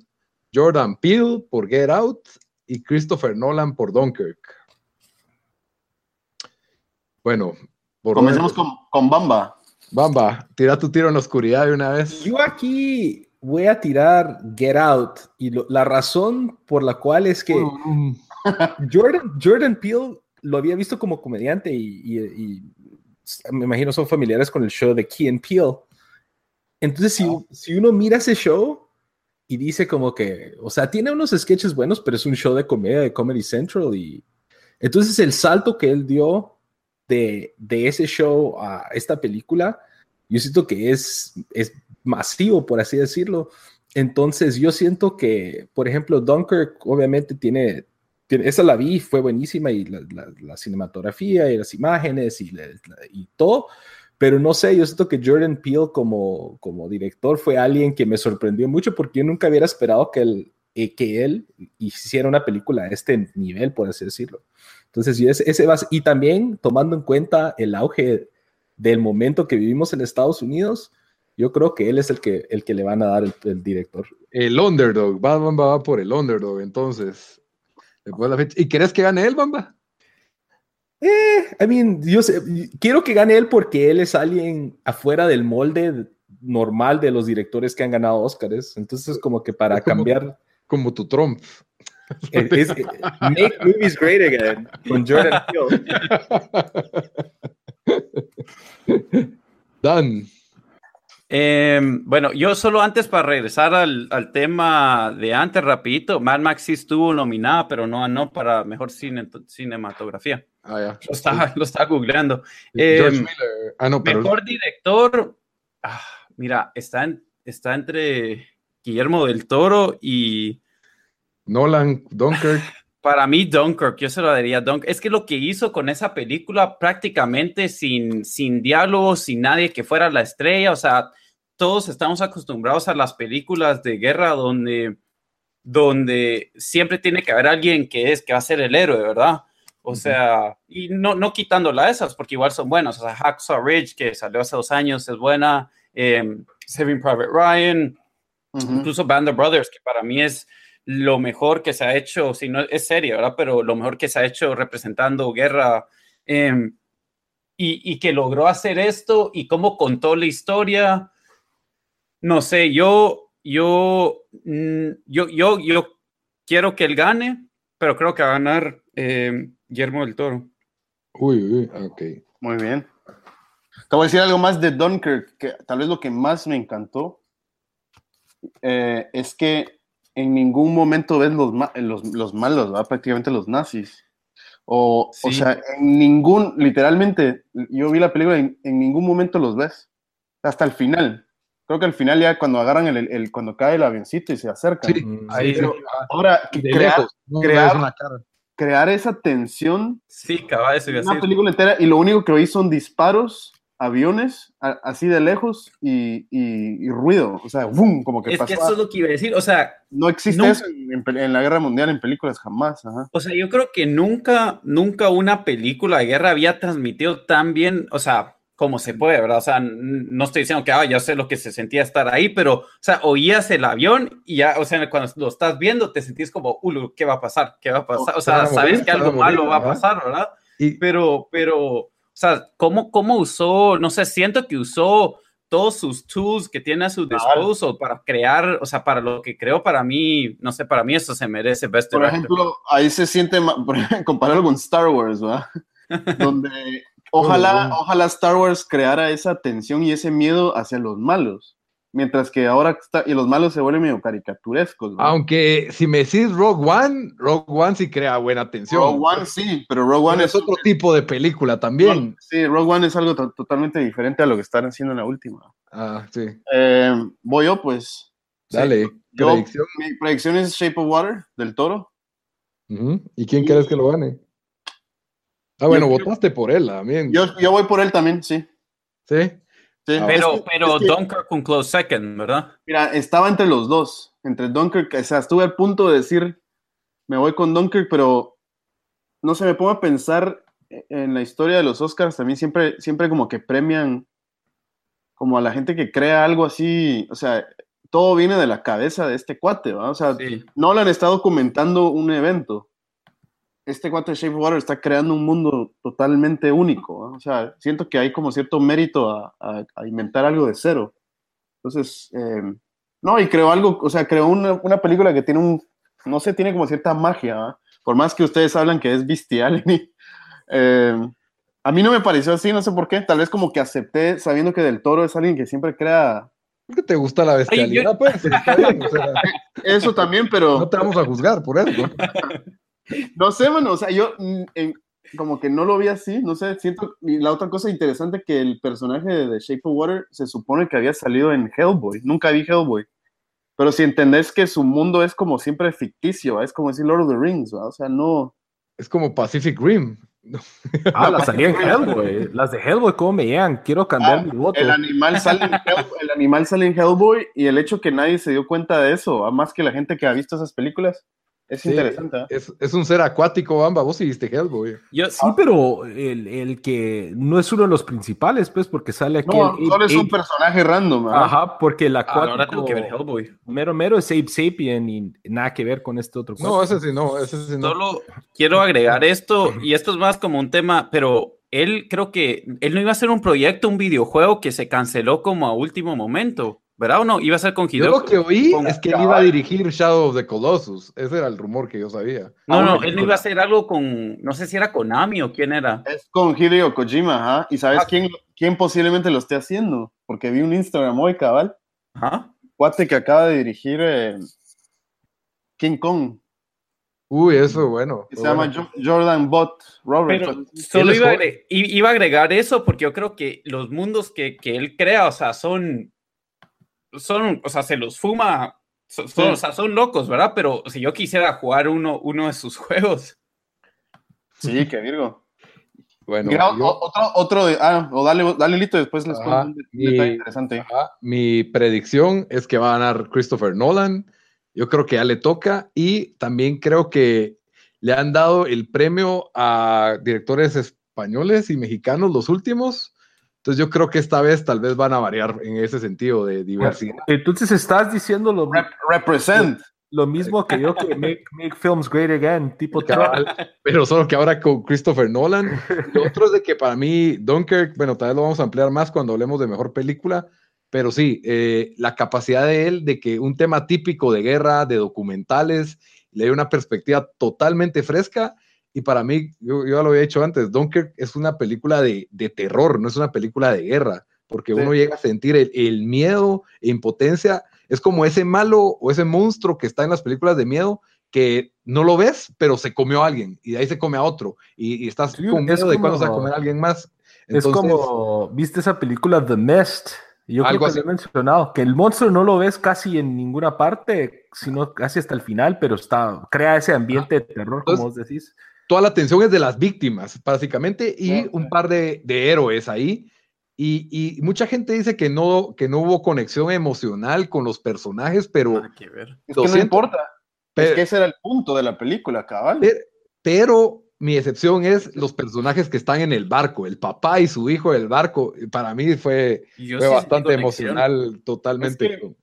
Jordan Peele por Get Out y Christopher Nolan por Dunkirk. Bueno, por Comencemos con, con Bamba. Bamba, tira tu tiro en la oscuridad de una vez. Yo aquí voy a tirar Get Out. Y lo- la razón por la cual es que Jordan, Jordan Peele lo había visto como comediante y, y- y me imagino son familiares con el show de Key and Peele. Entonces, si, si uno mira ese show y dice como que, o sea, tiene unos sketches buenos, pero es un show de comedia de Comedy Central y entonces el salto que él dio de, de ese show a esta película, yo siento que es, es masivo, por así decirlo. Entonces, yo siento que, por ejemplo, Dunkirk obviamente tiene, esa la vi, fue buenísima y la, cinematografía y las imágenes y, y todo, pero no sé, yo siento que Jordan Peele como, como director fue alguien que me sorprendió mucho porque yo nunca hubiera esperado que él, eh, que él hiciera una película a este nivel, por así decirlo. Entonces, yo ese, y también tomando en cuenta el auge del momento que vivimos en Estados Unidos, yo creo que él es el que, el que le van a dar el, el director. El underdog, va, Bamba va por el underdog, entonces. Después de la fecha. ¿Y querés que gane él, Bamba? Eh, I mean, yo sé- quiero que gane él porque él es alguien afuera del molde normal de los directores que han ganado Oscars. Entonces, como que para como- cambiar, Como tu Trump. es- es- make movies great again con Jordan Peele. Dan, Eh, bueno, yo solo antes para regresar al, al tema de antes, rapidito, Mad Max sí estuvo nominada, pero no ganó para mejor cine, cinematografía. ah. Lo estaba, lo estaba googleando. George Eh, Miller. Ah, no, pero Mejor director, ah, mira, está, en- está entre Guillermo del Toro y Nolan, Dunkirk. Para mí Dunkirk, yo se lo daría a Dunkirk. Es que lo que hizo con esa película prácticamente sin, sin diálogo, sin nadie que fuera la estrella, o sea, todos estamos acostumbrados a las películas de guerra donde, donde siempre tiene que haber alguien que es, que va a ser el héroe, ¿verdad? O sea, y no, no quitándola a esas, porque igual son buenas. O sea, Hacksaw Ridge, que salió hace dos años, es buena. Eh, Saving Private Ryan, Ujú. incluso Band of Brothers, que para mí es lo mejor que se ha hecho, si no es serie, ¿verdad? Pero lo mejor que se ha hecho representando guerra eh, y, y que logró hacer esto y cómo contó la historia. No sé, yo, yo, mm, yo, yo, yo quiero que él gane, pero creo que va a ganar eh, Guillermo del Toro. Uy, uy, ok. Muy bien. Te voy a decir algo más de Dunkirk, que tal vez lo que más me encantó eh, es que en ningún momento ves los, ma- los, los malos, ¿verdad? prácticamente los nazis. O, o sea, en ningún, literalmente, yo vi la película y en, en ningún momento los ves. Hasta el final. Creo que al final ya cuando agarran el, el- el- cuando cae el avioncito y se acercan. Sí, Mm, ahí sí. Pero ahora, que crear, lejos, no crear- ves una cara. crear esa tensión Sí, cabal, eso iba a una decir. película entera y lo único que oí son disparos, aviones, a- así de lejos y, y- y ruido. O sea, ¡bum! Como que Es pasó. que eso es lo que iba a decir. O sea, No existe nunca- eso en, en en la guerra mundial en películas jamás. Ajá. O sea, yo creo que nunca, nunca una película de guerra había transmitido tan bien, o sea, como se puede, ¿verdad? O sea, no estoy diciendo que, ah, ya sé lo que se sentía estar ahí, pero, o sea, oías el avión y ya, o sea, cuando lo estás viendo te sentís como, uh, ¿qué va a pasar? ¿Qué va a pasar? O sea, sabes morir, que algo malo va a pasar, ¿verdad? Y Pero, pero, sea, ¿cómo, cómo usó, no sé, siento que usó todos sus tools que tiene a su disposal para crear, o sea, para lo que creó para mí, no sé, para mí eso se merece Best Por Director. ejemplo, ahí se siente, compararlo con Star Wars, ¿verdad? Donde ojalá, ojalá Star Wars creara esa tensión y ese miedo hacia los malos. Mientras que ahora está, y los malos se vuelven medio caricaturescos. aunque si me decís Rogue One, Rogue One sí crea buena atención. Rogue One sí, pero Rogue One Pero es otro tipo de película también. Sí, Rogue One es algo to- totalmente diferente a lo que están haciendo en la última. Ah, sí. Eh, voy yo, pues. Dale. Yo- Predicción. Mi predicción es Shape of Water, del toro. ¿Y quién crees que lo gane? Ah, bueno, Yo- votaste por él también. Yo, yo voy por él también, sí. Sí. Sí, Ah, Pero, es que- pero es que, Dunkirk un close second, ¿verdad? Mira, estaba entre los dos, entre Dunkirk, o sea, estuve al punto de decir, me voy con Dunkirk, pero no sé, me pongo a pensar en la historia de los Oscars, también siempre, siempre como que premian como a la gente que crea algo así, o sea, todo viene de la cabeza de este cuate, ¿va? O sea, Sí. Nolan está documentando un evento. Este cuate de Shape of Water está creando un mundo totalmente único. ¿va? O sea, siento que hay como cierto mérito a, a- a inventar algo de cero. Entonces, eh, no, y creo algo, o sea, creo una, una película que tiene un, no sé, tiene como cierta magia, ¿va? por más que ustedes hablan que es bestial. eh, a mí no me pareció así, no sé por qué, tal vez como que acepté sabiendo que Del Toro es alguien que siempre crea ¿Por qué te gusta la bestialidad? yo- Pues está bien. o sea, eso también, pero... no te vamos a juzgar por eso. No sé, bueno, o sea, yo mm, en- como que no lo vi así, no sé, siento, y la otra cosa interesante que el personaje de The Shape of Water se supone que había salido en Hellboy, nunca vi Hellboy, pero si entendés que su mundo es como siempre ficticio, ¿va? es como decir Lord of the Rings, ¿va? o sea, no, Es como Pacific Rim. Ah, las salí en Hellboy. Las de Hellboy, ¿cómo me llegan? Quiero cambiar Ah, mi voto. el animal, sale en el animal sale en Hellboy y el hecho que nadie se dio cuenta de eso, a más que la gente que ha visto esas películas, es Sí, interesante. ¿eh? Es, es un ser acuático, Bamba. Vos sí viste Hellboy. Yo, Sí, pero el, el que no es uno de los principales, pues, porque sale aquí. No, el solo es un personaje random. ¿ah? Ajá, porque el ahora acuático tengo que ver Hellboy. mero mero es Ape Sapien y nada que ver con este otro. No, ese sí no, ese sí no. Solo quiero agregar esto, y esto es más como un tema, pero él creo que él no iba a hacer un proyecto, un videojuego que se canceló como a último momento, ¿verdad o no? Iba a ser con Yo Hideo. lo que oí con- es que él iba a dirigir Shadow of the Colossus. Ese era el rumor que yo sabía. No, no, él no iba a hacer algo con, no sé si era Konami o quién era. Es con Hideo Kojima, ajá. ¿Y sabes Ah. quién, quién posiblemente lo esté haciendo? Porque vi un Instagram hoy, cabal. Ajá. Cuate que acaba de dirigir eh, King Kong. Uy, eso bueno. se llama Jo- Jordan Bot Roberts. Pero solo iba a, joven. agre- i- iba a agregar eso porque yo creo que los mundos que, que él crea, o sea, son, son, o sea, se los fuma, son, son- Sí. o sea, son locos, ¿verdad? Pero si yo quisiera jugar uno, uno de sus juegos, Sí, qué virgo. Bueno, Mira, yo- o- otro, otro de. Ah, o dale, dale Lito, después les cuento un de- un detalle interesante. Ajá, Mi predicción es que va a ganar Christopher Nolan. Yo creo que ya le toca y también creo que le han dado el premio a directores españoles y mexicanos los últimos. Entonces yo creo que esta vez tal vez van a variar en ese sentido de diversidad. Entonces estás diciendo lo, Rep- represent. lo mismo que yo que make, make films great again, tipo. Cabal, pero solo que ahora con Christopher Nolan. Lo otro es de que para mí Dunkirk, bueno, tal vez lo vamos a ampliar más cuando hablemos de mejor película, pero sí, eh, la capacidad de él de que un tema típico de guerra, de documentales, le dé una perspectiva totalmente fresca y para mí, yo, yo lo había dicho antes, Dunkirk es una película de, de terror, no es una película de guerra, porque Sí. uno llega a sentir el, el miedo e impotencia. Es como ese malo o ese monstruo que está en las películas de miedo que no lo ves, pero se comió a alguien y de ahí se come a otro y, y estás Sí, con es miedo de cuándo se va a como- comer a alguien más. es Entonces, como, ¿viste esa película The Mist? Yo creo Algo que así. he mencionado, que el monstruo no lo ves casi en ninguna parte, sino casi hasta el final, pero está, crea ese ambiente de terror, como vos decís. Toda la atención es de las víctimas, básicamente, y un par de, de héroes ahí. Y, y mucha gente dice que no, que no hubo conexión emocional con los personajes, pero, que ver. Es que no siento, importa. pero- es que ese era el punto de la película, cabal. pero, pero mi excepción es los personajes que están en el barco, el papá y su hijo del barco. Para mí fue, fue sí bastante emocional, totalmente. Es que-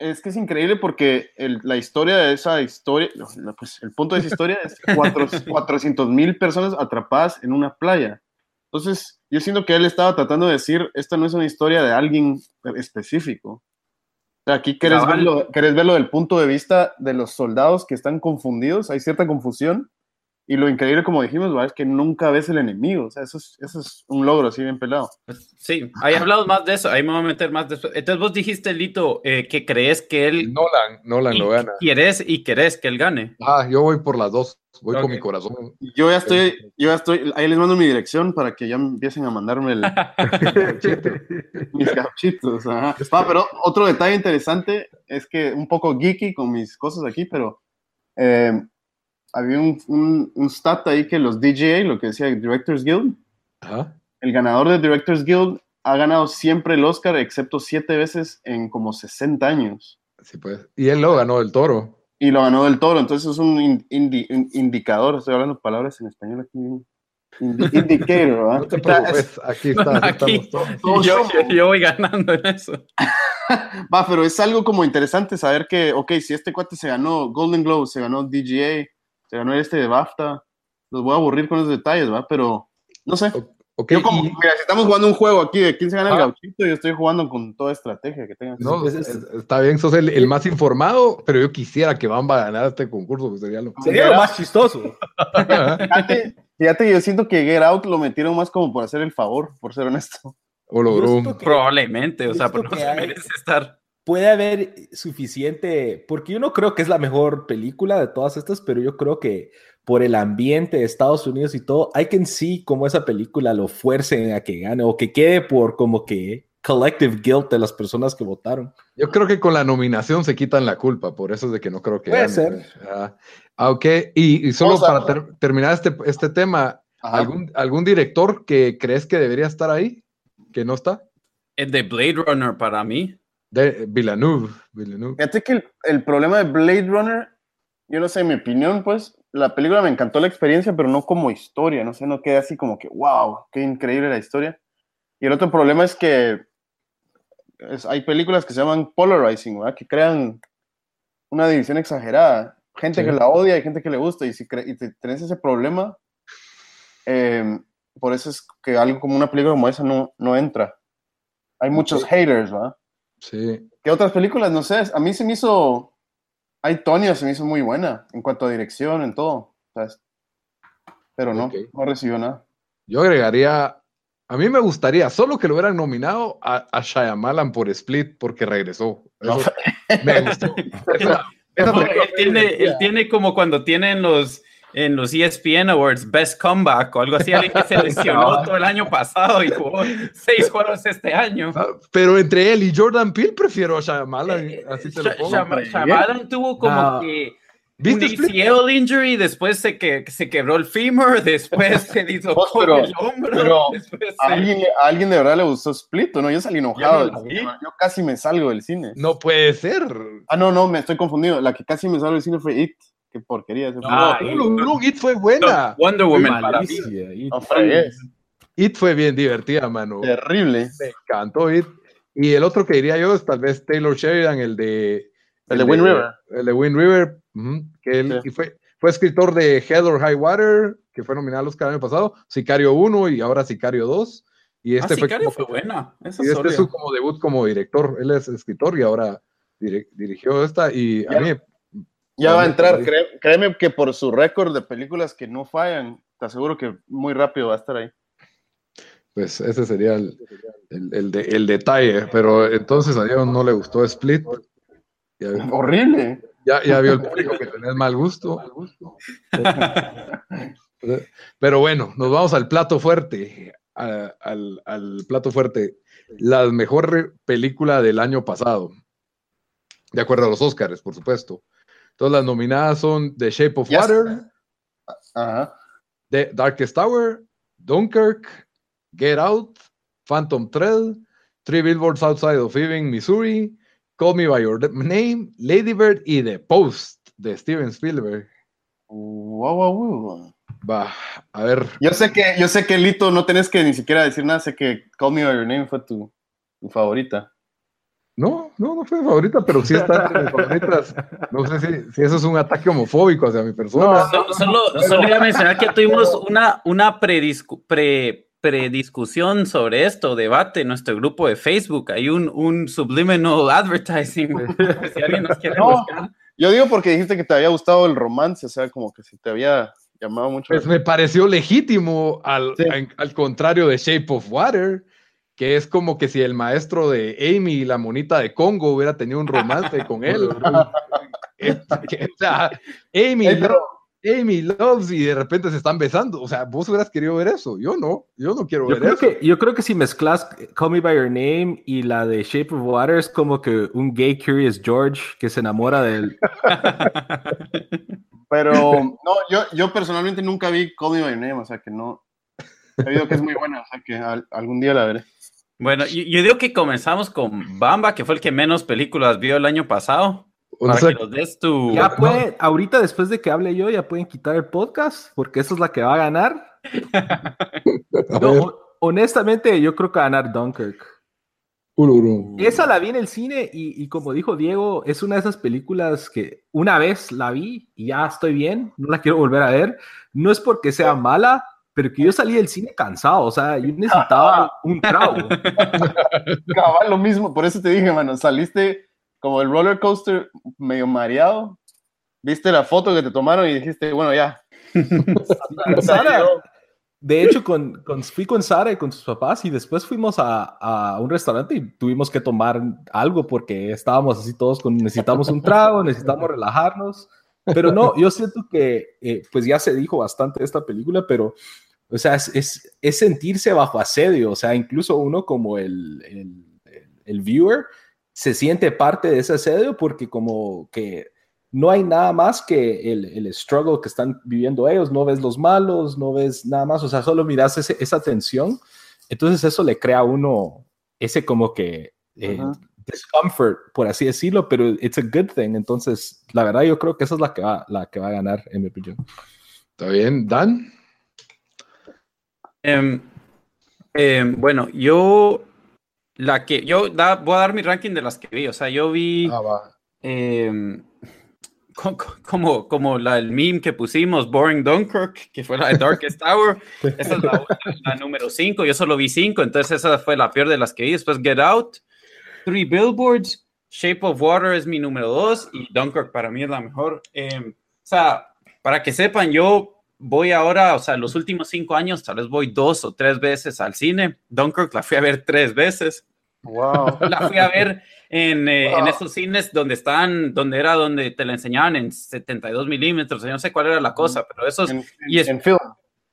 Es que es increíble porque el- la historia de esa historia, pues el punto de esa historia es 400 mil personas atrapadas en una playa. Entonces, yo siento que él estaba tratando de decir, esta no es una historia de alguien específico. O sea, aquí querés verlo, querés verlo del punto de vista de los soldados que están confundidos, hay cierta confusión, y lo increíble, como dijimos, ¿va? es que nunca ves el enemigo. O sea, eso es, eso es un logro así bien pelado. Sí, ahí hablamos más de eso, ahí me voy a meter más después. Entonces vos dijiste, Lito, eh, que crees que él... Nolan, Nolan lo gana. Quieres y querés que él gane. Ah, yo voy por las dos, voy con Ok. mi corazón. Yo ya estoy, yo ya estoy, ahí les mando mi dirección para que ya empiecen a mandarme el, mis gauchitos. ajá. Ah, pero otro detalle interesante es que un poco geeky con mis cosas aquí, pero eh, había un, un, un stat ahí que los DGA, lo que decía Directors Guild, Ajá. el ganador de Directors Guild ha ganado siempre el Oscar, excepto siete veces en como 60 años. Sí, pues. Y él lo ganó del toro. Y lo ganó del toro, entonces es un in- indi- in- indicador, estoy hablando palabras en español aquí. Indi- indicator, ¿verdad? No te preocupes, aquí está, aquí Aquí. estamos todos. todos Yo, yo- yo voy ganando en eso. Va, pero es algo como interesante saber que, ok, si este cuate se ganó Golden Globe, se ganó DGA, se ganó este de BAFTA, los voy a aburrir con esos detalles, ¿va? Pero, no sé. Yo como, y- mira, si estamos jugando un juego aquí de quién se gana el Ah. gauchito, yo estoy jugando con toda estrategia que tengan. No, Es- es- es- está bien, sos el, el más informado, pero yo quisiera que Bamba ganara este concurso, que sería lo Sería lo más chistoso. Fíjate, fíjate que yo siento que Get Out lo metieron más como por hacer el favor, por ser honesto. O que- Probablemente, o sea, pero no se hay- merece estar. Puede haber suficiente, porque yo no creo que es la mejor película de todas estas, pero yo creo que por el ambiente de Estados Unidos y todo, hay que en sí como esa película lo fuercen a que gane o que quede por como que collective guilt de las personas que votaron. Yo creo que con la nominación se quitan la culpa, por eso es de que no creo que Puede gane. ser. Ah, ah, ok, y, y solo para ter- terminar este, este tema, Ajá. ¿algún, ¿algún director que crees que debería estar ahí? ¿Que no está? El de Blade Runner para mí. De Villeneuve. Villeneuve. Fíjate que el, el problema de Blade Runner, yo no sé, en mi opinión, pues, la película me encantó la experiencia, pero no como historia, no sé, no queda así como que, wow, qué increíble la historia. Y el otro problema es que es- hay películas que se llaman polarizing, ¿verdad? Que crean una división exagerada. Gente Sí. que la odia y gente que le gusta, y si y te- tenés ese problema, eh, por eso es que algo como una película como esa no, no entra. Hay muchos haters, ¿verdad? Sí. ¿Qué otras películas? No sé, a mí se me hizo. Hay Tonya se me hizo muy buena en cuanto a dirección, en todo. O sea, es- pero no, no recibió nada. Yo agregaría, a mí me gustaría solo que lo hubieran nominado a, a Shyamalan por Split porque regresó. Eso me gustó. Esa- esa No, película él, tiene, él tiene como cuando tienen los en los ESPN Awards Best Comeback o algo así, alguien que se lesionó todo el año pasado y jugó seis juegos este año. Ah, Pero entre él y Jordan Peele prefiero a Shyamalan, así te lo Sha- pongo. Shama- Shyamalan tuvo como No. que un ¿Viste Split? ACL injury, después se, que, se quebró el femur, después se dislocó Pero- el hombro, pero después ¿A se- alguien, a alguien de verdad le gustó Split o no? Yo salí enojado. Yo no. Yo casi me salgo del cine. No puede ser. Ah, no, no, me estoy confundido. La que casi me salgo del cine fue It. Qué porquería. ese fue. Ah, No, no, no, It fue buena. Wonder Woman para mí. No fregues. It fue bien divertida, mano. Terrible. Me encantó It. Y el otro que diría yo es tal vez Taylor Sheridan, el de... El de Wind River. El de Wind River. que él Sí. y fue, fue escritor de Hell or High Water, que fue nominado al Oscar el año pasado, Sicario 1 y ahora Sicario 2. Y este ah, fue, Sicario como- fue buena. Esa y este es su como debut como director. Él es escritor y ahora dir- dirigió esta. Y a mí Ya va a entrar, cré- créeme que por su récord de películas que no fallan, te aseguro que muy rápido va a estar ahí. Pues ese sería el, el, el de- el detalle. Pero entonces a Diego no le gustó Split. Ya, Horrible. ya, ya vio el público que tenés mal gusto. Pero bueno, nos vamos al plato fuerte. a- al, al plato fuerte. La mejor película del año pasado. De acuerdo a los Oscars, por supuesto. Entonces las nominadas son The Shape of Water, Ajá. The Darkest Tower, Dunkirk, Get Out, Phantom Thread, Three Billboards Outside of Ebbing, Missouri, Call Me By Your Name, Lady Bird y The Post de Steven Spielberg. Wow, wow, wow. Va, a ver, Yo sé que, yo sé que Lito, no tenés que ni siquiera decir nada, sé que Call Me By Your Name fue tu, tu favorita. No, no, no fue mi favorita, pero sí está entre mis favoritas. No sé si, si eso es un ataque homofóbico hacia mi persona. So- solo, solo iba a mencionar que tuvimos una, una prediscu- pre- prediscusión sobre esto, debate en nuestro grupo de Facebook. Hay un, un subliminal advertising. si alguien nos quiere No. buscar. Yo digo porque dijiste que te había gustado el romance, o sea, como que si te había llamado mucho. Pues me pareció legítimo al, Sí. al- al contrario de Shape of Water, que es como que si el maestro de Amy y la monita de Congo hubiera tenido un romance con él. O sea, Amy, pero- Amy loves y de repente se están besando. O sea, vos hubieras querido ver eso. Yo no, yo no quiero Yo ver creo, eso. que, yo creo que si mezclas Call Me By Your Name y la de Shape of Water es como que un gay curious George que se enamora del... Pero no, yo, yo personalmente nunca vi Call Me By Your Name, o sea que no. He oído que es muy buena, o sea que al- algún día la veré. Bueno, yo, yo digo que comenzamos con Bamba, que fue el que menos películas vio el año pasado. O Para sea, que nos des tu. Ya pueden, ahorita después de que hable yo, ya pueden quitar el podcast, porque esa es la que va a ganar. No, honestamente, yo creo que va a ganar Dunkirk. Esa la vi en el cine y, y como dijo Diego, es una de esas películas que una vez la vi y ya estoy bien, no la quiero volver a ver. No es porque sea mala, pero que yo salí del cine cansado, o sea, yo necesitaba un trago. Cabal, lo mismo, por eso te dije, mano, saliste como el roller coaster medio mareado. Viste la foto que te tomaron y dijiste, bueno, ya. Sara, de hecho, con, con- fui con Sara y con sus papás y después fuimos a, a un restaurante y tuvimos que tomar algo porque estábamos así todos con necesitamos un trago, necesitamos relajarnos. Pero no, yo siento que eh, pues ya se dijo bastante de esta película, pero o sea, es, es, es sentirse bajo asedio, o sea, incluso uno como el, el, el- el viewer se siente parte de ese asedio porque como que no hay nada más que el, el struggle que están viviendo ellos, no ves los malos, no ves nada más, o sea, solo miras ese- esa tensión, entonces eso le crea a uno ese como que eh, Ajá. discomfort, por así decirlo, pero it's a good thing, entonces la verdad yo creo que esa es la que va, la que va a ganar en mi opinión. ¿Está bien? ¿Dan? Em, bueno, yo. La que. Yo da- voy a dar mi ranking de las que vi. O sea, yo vi. Ah, va. em, co- co- como, como la, el meme que pusimos, Boring Dunkirk, que fue la de Darkest Tower. Esa es la, la número 5. Yo solo vi 5, entonces esa fue la peor de las que vi. Después Get Out, Three Billboards, Shape of Water es mi número 2 y Dunkirk para mí es la mejor. O sea, para que sepan, yo voy ahora, o sea, los últimos 5 años, tal vez voy dos o tres veces al cine. Dunkirk la fui a ver tres veces Wow. la fui a ver en, eh, en esos cines donde están, donde era donde te la enseñaban en 72 milímetros, yo no sé cuál era la cosa, pero esos, En, y es- en film.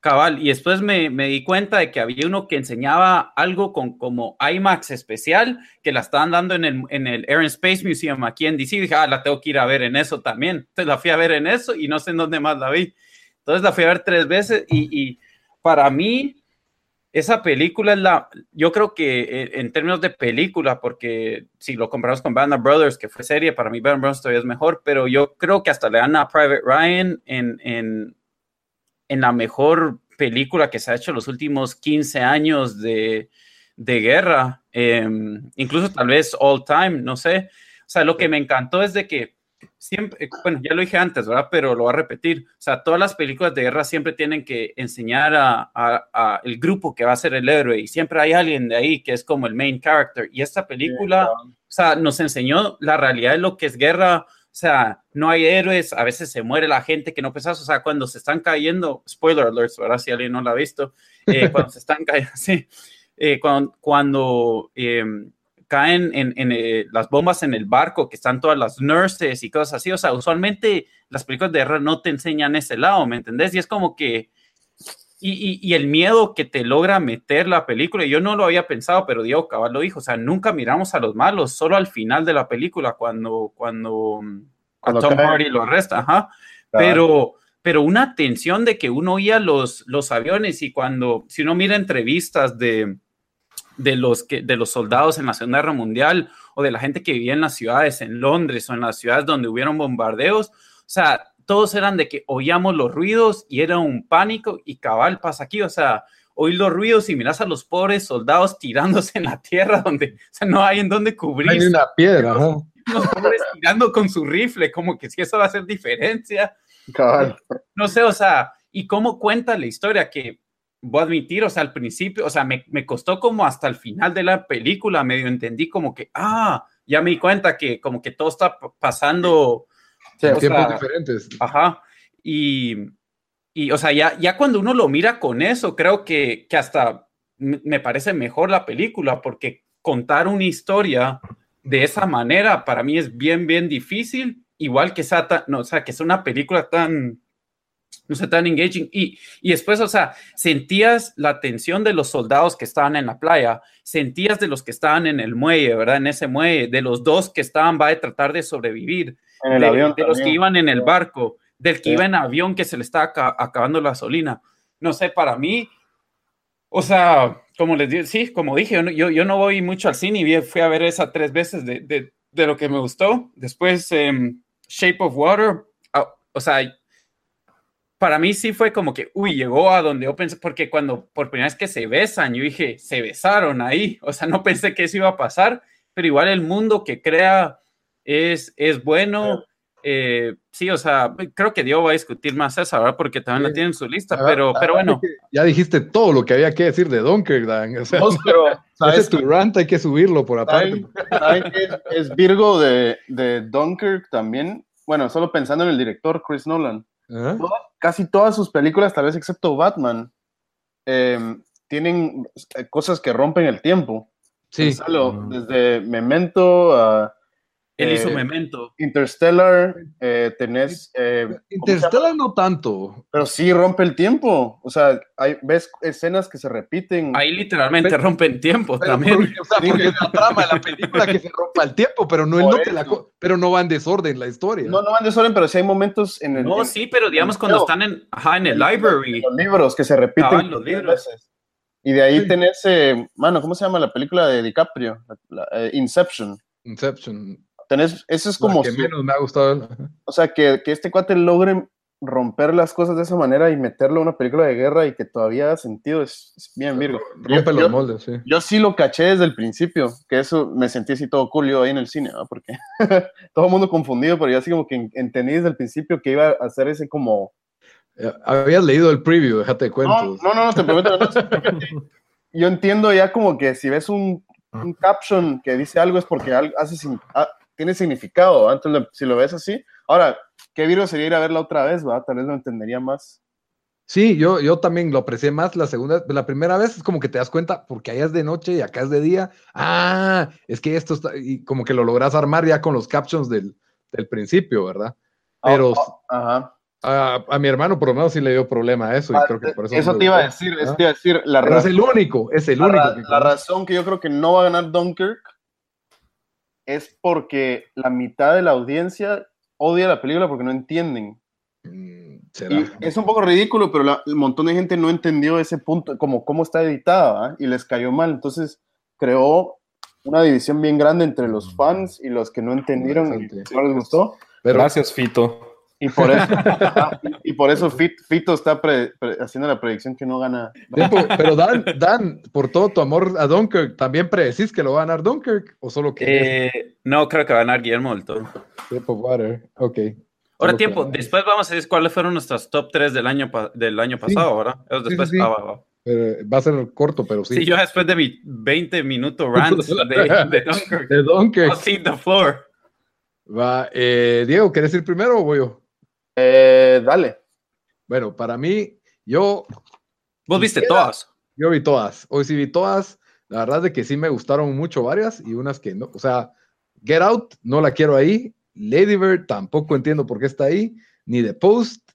cabal, y después me, me di cuenta de que había uno que enseñaba algo con como IMAX especial, que la estaban dando en el, en el Air and Space Museum aquí en DC, y dije, ah, la tengo que ir a ver en eso también, entonces la fui a ver en eso y no sé en dónde más la vi, entonces la fui a ver tres veces y, y para mí esa película es la, yo creo que eh, en términos de película, porque si lo comparamos con Band of Brothers, que fue serie, para mí Band of Brothers todavía es mejor, pero yo creo que hasta le dan a Private Ryan en, en, en la mejor película que se ha hecho los últimos 15 años de, de guerra, eh, incluso tal vez all time, no sé. O sea, lo que me encantó es de que siempre, eh, bueno, ya lo dije antes, ¿verdad? Pero lo voy a repetir. O sea, todas las películas de guerra siempre tienen que enseñar a, a- a el grupo que va a ser el héroe y siempre hay alguien de ahí que es como el main character. Y esta película, o sea, nos enseñó la realidad de lo que es guerra. O sea, no hay héroes, a veces se muere la gente que no pensás, o sea, cuando se están cayendo, spoiler alerts, ¿verdad? Si alguien no lo ha visto, eh, cuando se están cayendo, sí, eh, cuando, cuando eh, caen en, en eh, las bombas en el barco, que están todas las nurses y cosas así, o sea, usualmente las películas de guerra no te enseñan ese lado, ¿me entendés? Y es como que, y, y, y, el miedo que te logra meter la película, yo no lo había pensado, pero Diego Cabal lo dijo, o sea, nunca miramos a los malos, solo al final de la película, cuando, cuando, cuando Tom Hardy lo arresta, ajá, pero, pero una tensión de que uno oía los, los aviones y cuando, si uno mira entrevistas de, de, los que, de los soldados en la Segunda Guerra Mundial o de la gente que vivía en las ciudades, en Londres o en las ciudades donde hubieron bombardeos, o sea, todos eran de que oíamos los ruidos y era un pánico y cabal pasa aquí, o sea, oír los ruidos y miras a los pobres soldados tirándose en la tierra donde, o sea, no hay en dónde cubrir. Hay una piedra, los, los pobres tirando con su rifle, como que si eso va a hacer diferencia. Cabal. No sé, o sea, y cómo cuenta la historia que voy a admitir, o sea, al principio, o sea, me, me, costó como hasta el final de la película, medio entendí como que, ah, ya me di cuenta que como que todo está pasando Sí, en tiempos sea, diferentes. Ajá. Y, y, o sea, ya, ya cuando uno lo mira con eso, creo que, que hasta me parece mejor la película, porque contar una historia de esa manera para mí es bien, bien difícil, igual que sea, tan, no, o sea, que es una película tan, no sé, tan engaging. Y, y después, o sea, sentías la tensión de los soldados que estaban en la playa, sentías de los que estaban en el muelle, ¿verdad? En ese muelle, de los dos que estaban, va a tratar de sobrevivir en el de, avión de los que iban en el barco, del que Sí. iba en avión que se le estaba aca- acabando la gasolina. No sé, para mí, o sea, como les dije, sí, como dije, yo yo, yo no voy mucho al cine y fui a ver esa tres veces de, de, de lo que me gustó. Después, em, Shape of Water, ah, o sea, para mí sí fue como que, uy, llegó a donde yo pensé, porque cuando por primera vez que se besan, yo dije, se besaron ahí, o sea, no pensé que eso iba a pasar, pero igual el mundo que crea es, es bueno. Eh, sí, o sea, creo que Diego va a discutir más esa, ¿verdad? Porque también la Sí. tiene en su lista, Ah, pero, ah, pero bueno. Ya dijiste todo lo que había que decir de Dunkirk, Dan. O sea, pero, ese ¿sabes, es tu rant, hay que subirlo por aparte. ¿saben, saben qué es, es Virgo de, de Dunkirk también? Bueno, solo pensando en el director Chris Nolan. Casi todas sus películas, tal vez excepto Batman, eh, tienen eh, cosas que rompen el tiempo. Sí. Pensalo, desde Memento a Él hizo eh, Memento. Interstellar, eh, tenés... eh. Interstellar no tanto. Pero sí rompe el tiempo. O sea, hay, ves escenas que se repiten. Ahí literalmente Pero- rompen tiempo Pero, también. porque, o sea, porque es la trama de la película que se rompa el tiempo, pero no, no te la pero no va en desorden la historia. No, no van de desorden, pero sí hay momentos en el. No, en- sí, pero digamos en- cuando no, están en, ajá, en el en library. Los libros que se repiten. Los libros. veces. Y de ahí Sí. tenés, eh, mano, ¿cómo se llama la película de DiCaprio? La- la, eh, Inception. Inception. Tenés, eso es la como, que su- menos me ha gustado. O sea, que, que este cuate logre romper las cosas de esa manera y meterlo a una película de guerra y que todavía haga sentido, es, es bien Virgo. Rompe los moldes, sí. Yo sí lo caché desde el principio, que eso me sentí así todo cool yo ahí en el cine, ¿no? porque todo el mundo confundido, pero yo así como que en- entendí desde el principio que iba a hacer ese como... Eh, Habías leído el preview, déjate de No, cuentos. no, no, no, te prometo. no, yo entiendo ya como que si ves un, un caption que dice algo es porque algo hace, sin- ah, tiene significado, lo- si lo ves así. Ahora, qué virgo sería ir a verla otra vez, ¿va? Tal vez lo entendería más. Sí, yo, yo también lo aprecié más la segunda, la primera vez es como que te das cuenta, porque allá es de noche y acá es de día. Ah, es que esto está, y como que lo logras armar ya con los captions del, del principio, ¿verdad? Pero Ah, Ajá. a, a mi hermano por lo menos sí le dio problema a eso y Ah, creo que por eso. eso no te iba a decir, eso ¿ah? te iba a decir. La, Pero es el único, es el la, único. ra- que la razón que yo creo que no va a ganar Dunkirk es porque la mitad de la audiencia odia la película porque no entienden. Mm, será. Y es un poco ridículo, pero la- un montón de gente no entendió ese punto, como cómo está editada, ¿va? y les cayó mal. Entonces creó una división bien grande entre los fans y los que no entendieron y no les gustó. Pero Gracias, Fito. Y por eso, y por eso Fit- Fito está pre- pre- haciendo la predicción que no gana. Pero Dan, Dan, por todo tu amor a Dunkirk, ¿también predecís que lo va a ganar Dunkirk? ¿O solo que Eh, no, creo que va a ganar Guillermo del Toro. Water? Ok. Ahora Solo tiempo, después vamos a decir cuáles fueron nuestras top 3 del año, del año pasado, ¿verdad? Eso Sí, después, sí, sí. ah, va, va. pero va a ser corto, pero sí. Sí, yo después de mi 20 minutos rant de, de Dunkirk, De Dunkirk. I'll cede the floor. Va, eh, Diego, ¿quieres ir primero o voy yo? Eh, dale. Bueno, para mí, yo, Vos viste todas. yo vi todas. Hoy sí vi todas. La verdad es de que sí me gustaron mucho varias y unas que no. O sea, Get Out, no la quiero ahí. Lady Bird, tampoco entiendo por qué está ahí. Ni The Post.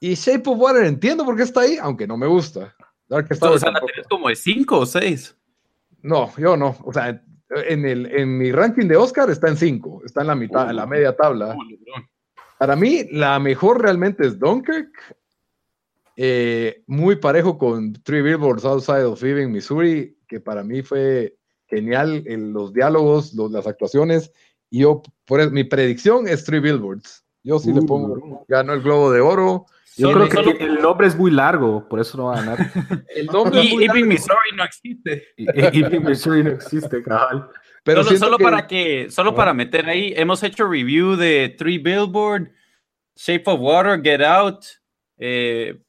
Y Shape of Water, entiendo por qué está ahí, aunque no me gusta. O sea, la tampoco. tenés como de 5 o 6. No, yo no. O sea, en, el, en mi ranking de Oscar está en 5. Está en la mitad, en la media tabla. Para mí, la mejor realmente es Dunkirk. Eh, muy parejo con Three Billboards Outside of Ebbing, Missouri, que para mí fue genial en los diálogos, los- las actuaciones. Y yo, por eso, mi predicción es Three Billboards. Yo sí le Uh. pongo, ganó el Globo de Oro. Yo creo que solo- el nombre es muy largo, por eso no va a ganar. El nombre es Y Ebbing, Missouri no existe. y, y Missouri no existe, cabal. Pero solo siento solo que- para que, solo para meter ahí, hemos hecho review de Three Billboard, Shape of Water, Get Out, eh,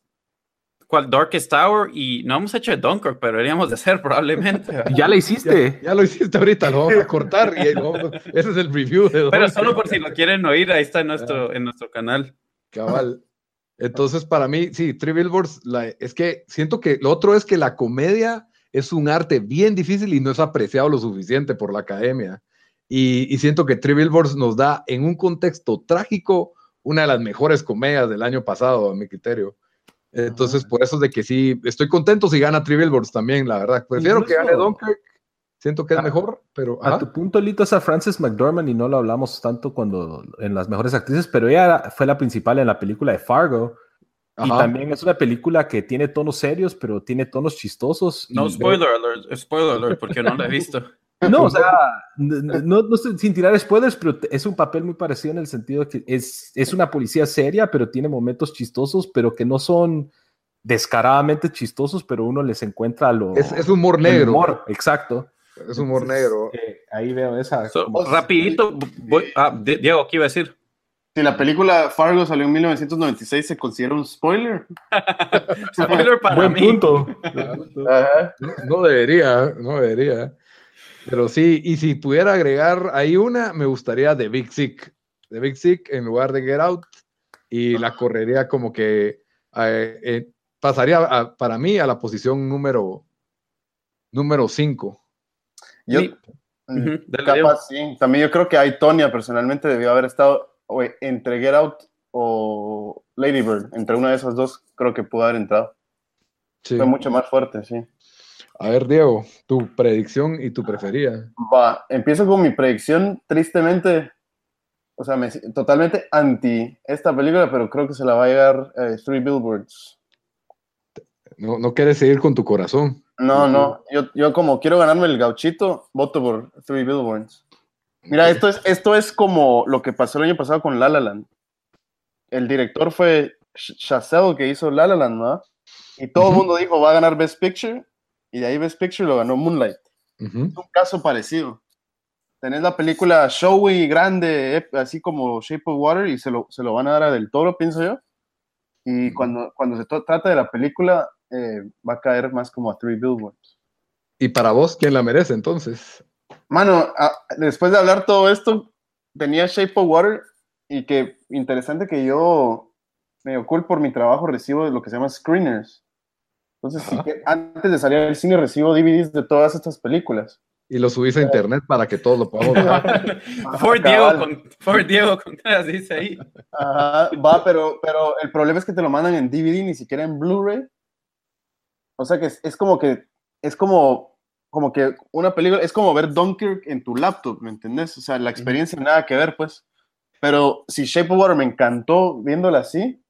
¿cuál? Darkest Tower, y no hemos hecho de Dunkirk, pero deberíamos de hacer probablemente. Ya la hiciste. Ya lo hiciste ahorita, lo vamos a cortar. Y lo vamos ese es el review de Pero solo por si lo quieren oír, ahí está en nuestro, en nuestro canal. Cabal. Entonces, para mí, sí, Three Billboards, la- es que siento que lo otro es que la comedia es un arte bien difícil y no es apreciado lo suficiente por la academia. Y, y siento que Three Billboards nos da, en un contexto trágico, una de las mejores comedias del año pasado, a mi criterio. Entonces, por eso es de que sí, estoy contento si gana Three Billboards también, la verdad. Prefiero que gane Incluso- Dunkirk, siento que es Ah, mejor, pero... A ajá. tu punto, Lito, es a Frances McDormand y no lo hablamos tanto cuando en las mejores actrices, pero ella fue la principal en la película de Fargo. Y Ajá. también es una película que tiene tonos serios, pero tiene tonos chistosos. No y- spoiler alert, spoiler alert, porque no lo he visto. No, o sea, no, sin tirar spoilers, pero es un papel muy parecido en el sentido de que es, es una policía seria, pero tiene momentos chistosos, pero que no son descaradamente chistosos, pero uno les encuentra lo... Es, es humor negro. humor, exacto. Es humor Entonces, negro. eh, ahí veo esa... So, como- rapidito, voy- ah, Di- Diego, ¿qué iba a decir? Si la película Fargo salió en 1996, ¿se considera un spoiler? Spoiler para Buen mí. punto. Ajá. No debería, no debería. Pero sí, y si pudiera agregar ahí una, me gustaría The Big Sick. The Big Sick en lugar de Get Out. Y la correría como que eh, eh, pasaría a- para mí a la posición número número 5. Yo, Sí. mm, capaz, sí. También yo creo que Aitonia personalmente debió haber estado o entre Get Out o Lady Bird. Entre una de esas dos creo que pudo haber entrado. Fue mucho más fuerte, sí. A ver, Diego, tu predicción y tu preferida. Va, empiezo con mi predicción, tristemente, o sea, me, totalmente anti esta película, pero creo que se la va a llegar eh, Three Billboards. No, no quieres seguir con tu corazón. No, no, yo, yo como quiero ganarme el gauchito, voto por Three Billboards. Mira, esto es, esto es como lo que pasó el año pasado con La La Land. El director fue Chazelle, que hizo La La Land, ¿no? Y todo el mundo dijo, va a ganar Best Picture, y de ahí Best Picture lo ganó Moonlight. Es un caso parecido. Tenés la película showy, grande, así como Shape of Water, y se lo, se lo van a dar a Del Toro, pienso yo. Y cuando, cuando se trata de la película, eh, va a caer más como a Three Billboards. Y para vos, ¿quién la merece entonces? Mano, a- después de hablar todo esto, tenía Shape of Water, y que interesante que yo, medio cool por mi trabajo, recibo lo que se llama screeners. Entonces, sí Ajá. que antes de salir al cine, recibo DVDs de todas estas películas. Y lo subís a internet para que todos lo podamos ver. For Diego, con, Diego Contreras dice ahí. Ajá, va, pero, pero el problema es que te lo mandan en DVD, ni siquiera en Blu-ray. O sea que es, es como que, es como, como que una película, es como ver Dunkirk en tu laptop, ¿me entendés? O sea, la experiencia nada que ver, pues. Pero si Shape of Water me encantó viéndola así,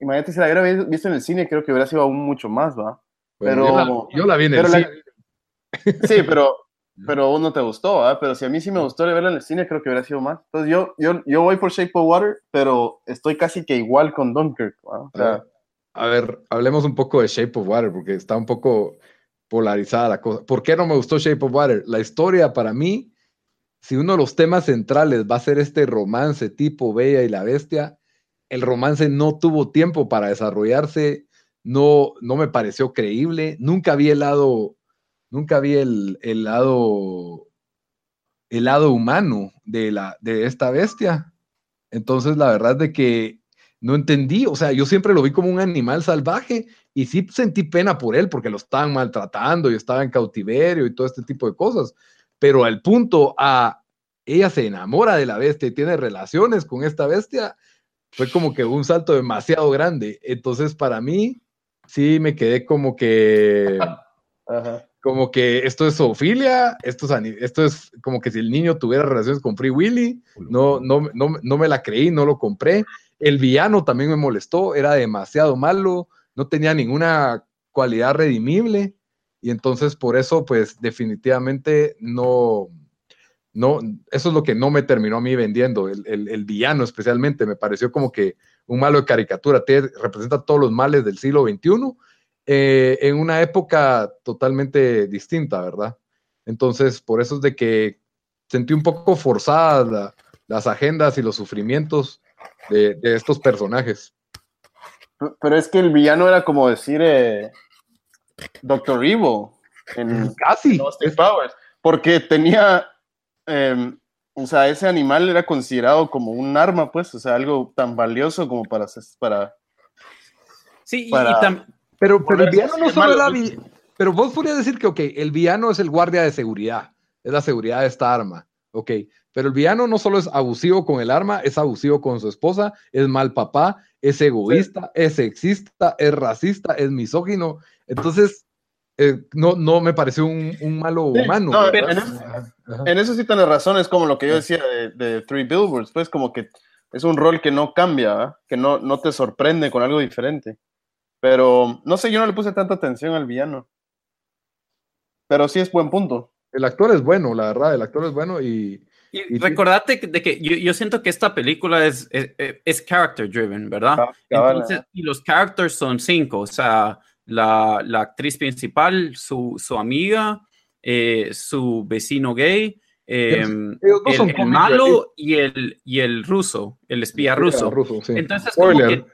imagínate si la hubiera vi- visto en el cine, creo que hubiera sido aún mucho más, ¿va? Bueno, Pero- yo, la, yo la vi en el la-. Sí, pero, pero aún no te gustó, ¿va? Pero si a mí sí me gustó verla en el cine, creo que hubiera sido más. Entonces yo, yo, yo voy por Shape of Water, pero estoy casi que igual con Dunkirk, ¿va? O sea, A ver, hablemos un poco de Shape of Water, porque está un poco polarizada la cosa. ¿Por qué no me gustó Shape of Water? La historia para mí, si uno de los temas centrales va a ser este romance tipo Bella y la Bestia, el romance no tuvo tiempo para desarrollarse, no, no me pareció creíble, nunca vi el lado, nunca vi el, el lado el lado humano de, la, de esta bestia. Entonces, la verdad de que no entendí, o sea, yo siempre lo vi como un animal salvaje y sí sentí pena por él porque lo estaban maltratando y estaba en cautiverio y todo este tipo de cosas, pero al punto a ella se enamora de la bestia y tiene relaciones con esta bestia, fue como que un salto demasiado grande. Entonces, para mí, sí me quedé como que, como que esto es zoofilia, esto es, esto es como que si el niño tuviera relaciones con Free Willy, no, no, no, no me la creí, no lo compré. El villano también me molestó, era demasiado malo, no tenía ninguna cualidad redimible y entonces por eso pues definitivamente no, no, eso es lo que no me terminó a mí vendiendo, el, el, villano especialmente, me pareció como que un malo de caricatura, te, representa todos los males del siglo XXI eh, en una época totalmente distinta, ¿verdad? Entonces, por eso es de que sentí un poco forzadas las agendas y los sufrimientos de, estos personajes. Pero es que el villano era como decir eh, Doctor Evil en Casi. Powers, porque tenía Em, o sea, ese animal era considerado como un arma, pues, o sea, algo tan valioso como para... para sí, pero, pero el villano no solo era... Pero vos podrías decir que, ok, el villano es el guardia de seguridad, es la seguridad de esta arma, ok, pero el villano no solo es abusivo con el arma, es abusivo con su esposa, es mal papá, es egoísta, es sexista, es racista, es misógino. Entonces, eh, no, no me pareció un, un malo humano. en, eso sí tienes razón, es como lo que yo decía de, Three Billboards, pues como que es un rol que no cambia, que no, no te sorprende con algo diferente. Pero no sé, yo no le puse tanta atención al villano. Pero sí es buen punto. El actor es bueno, la verdad, el actor es bueno y... Y, recordate de que yo, yo, siento que esta película es, es, es character driven, ¿verdad? Entonces, y los characters son cinco, o sea, la, la actriz principal, su, su amiga, eh, su vecino gay, eh, el, malo y el, y el ruso, el espía ruso. Entonces, como que,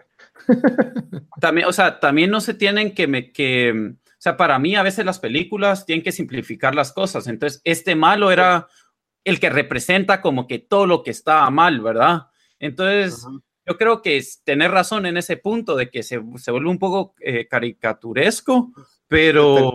también, o sea, también no se tienen que, me, que, o sea, para mí a veces las películas tienen que simplificar las cosas. Entonces, este malo era el que representa como que todo lo que estaba mal, ¿verdad? Entonces, yo creo que es tener razón en ese punto de que se, se vuelve un poco eh, caricaturesco, pero,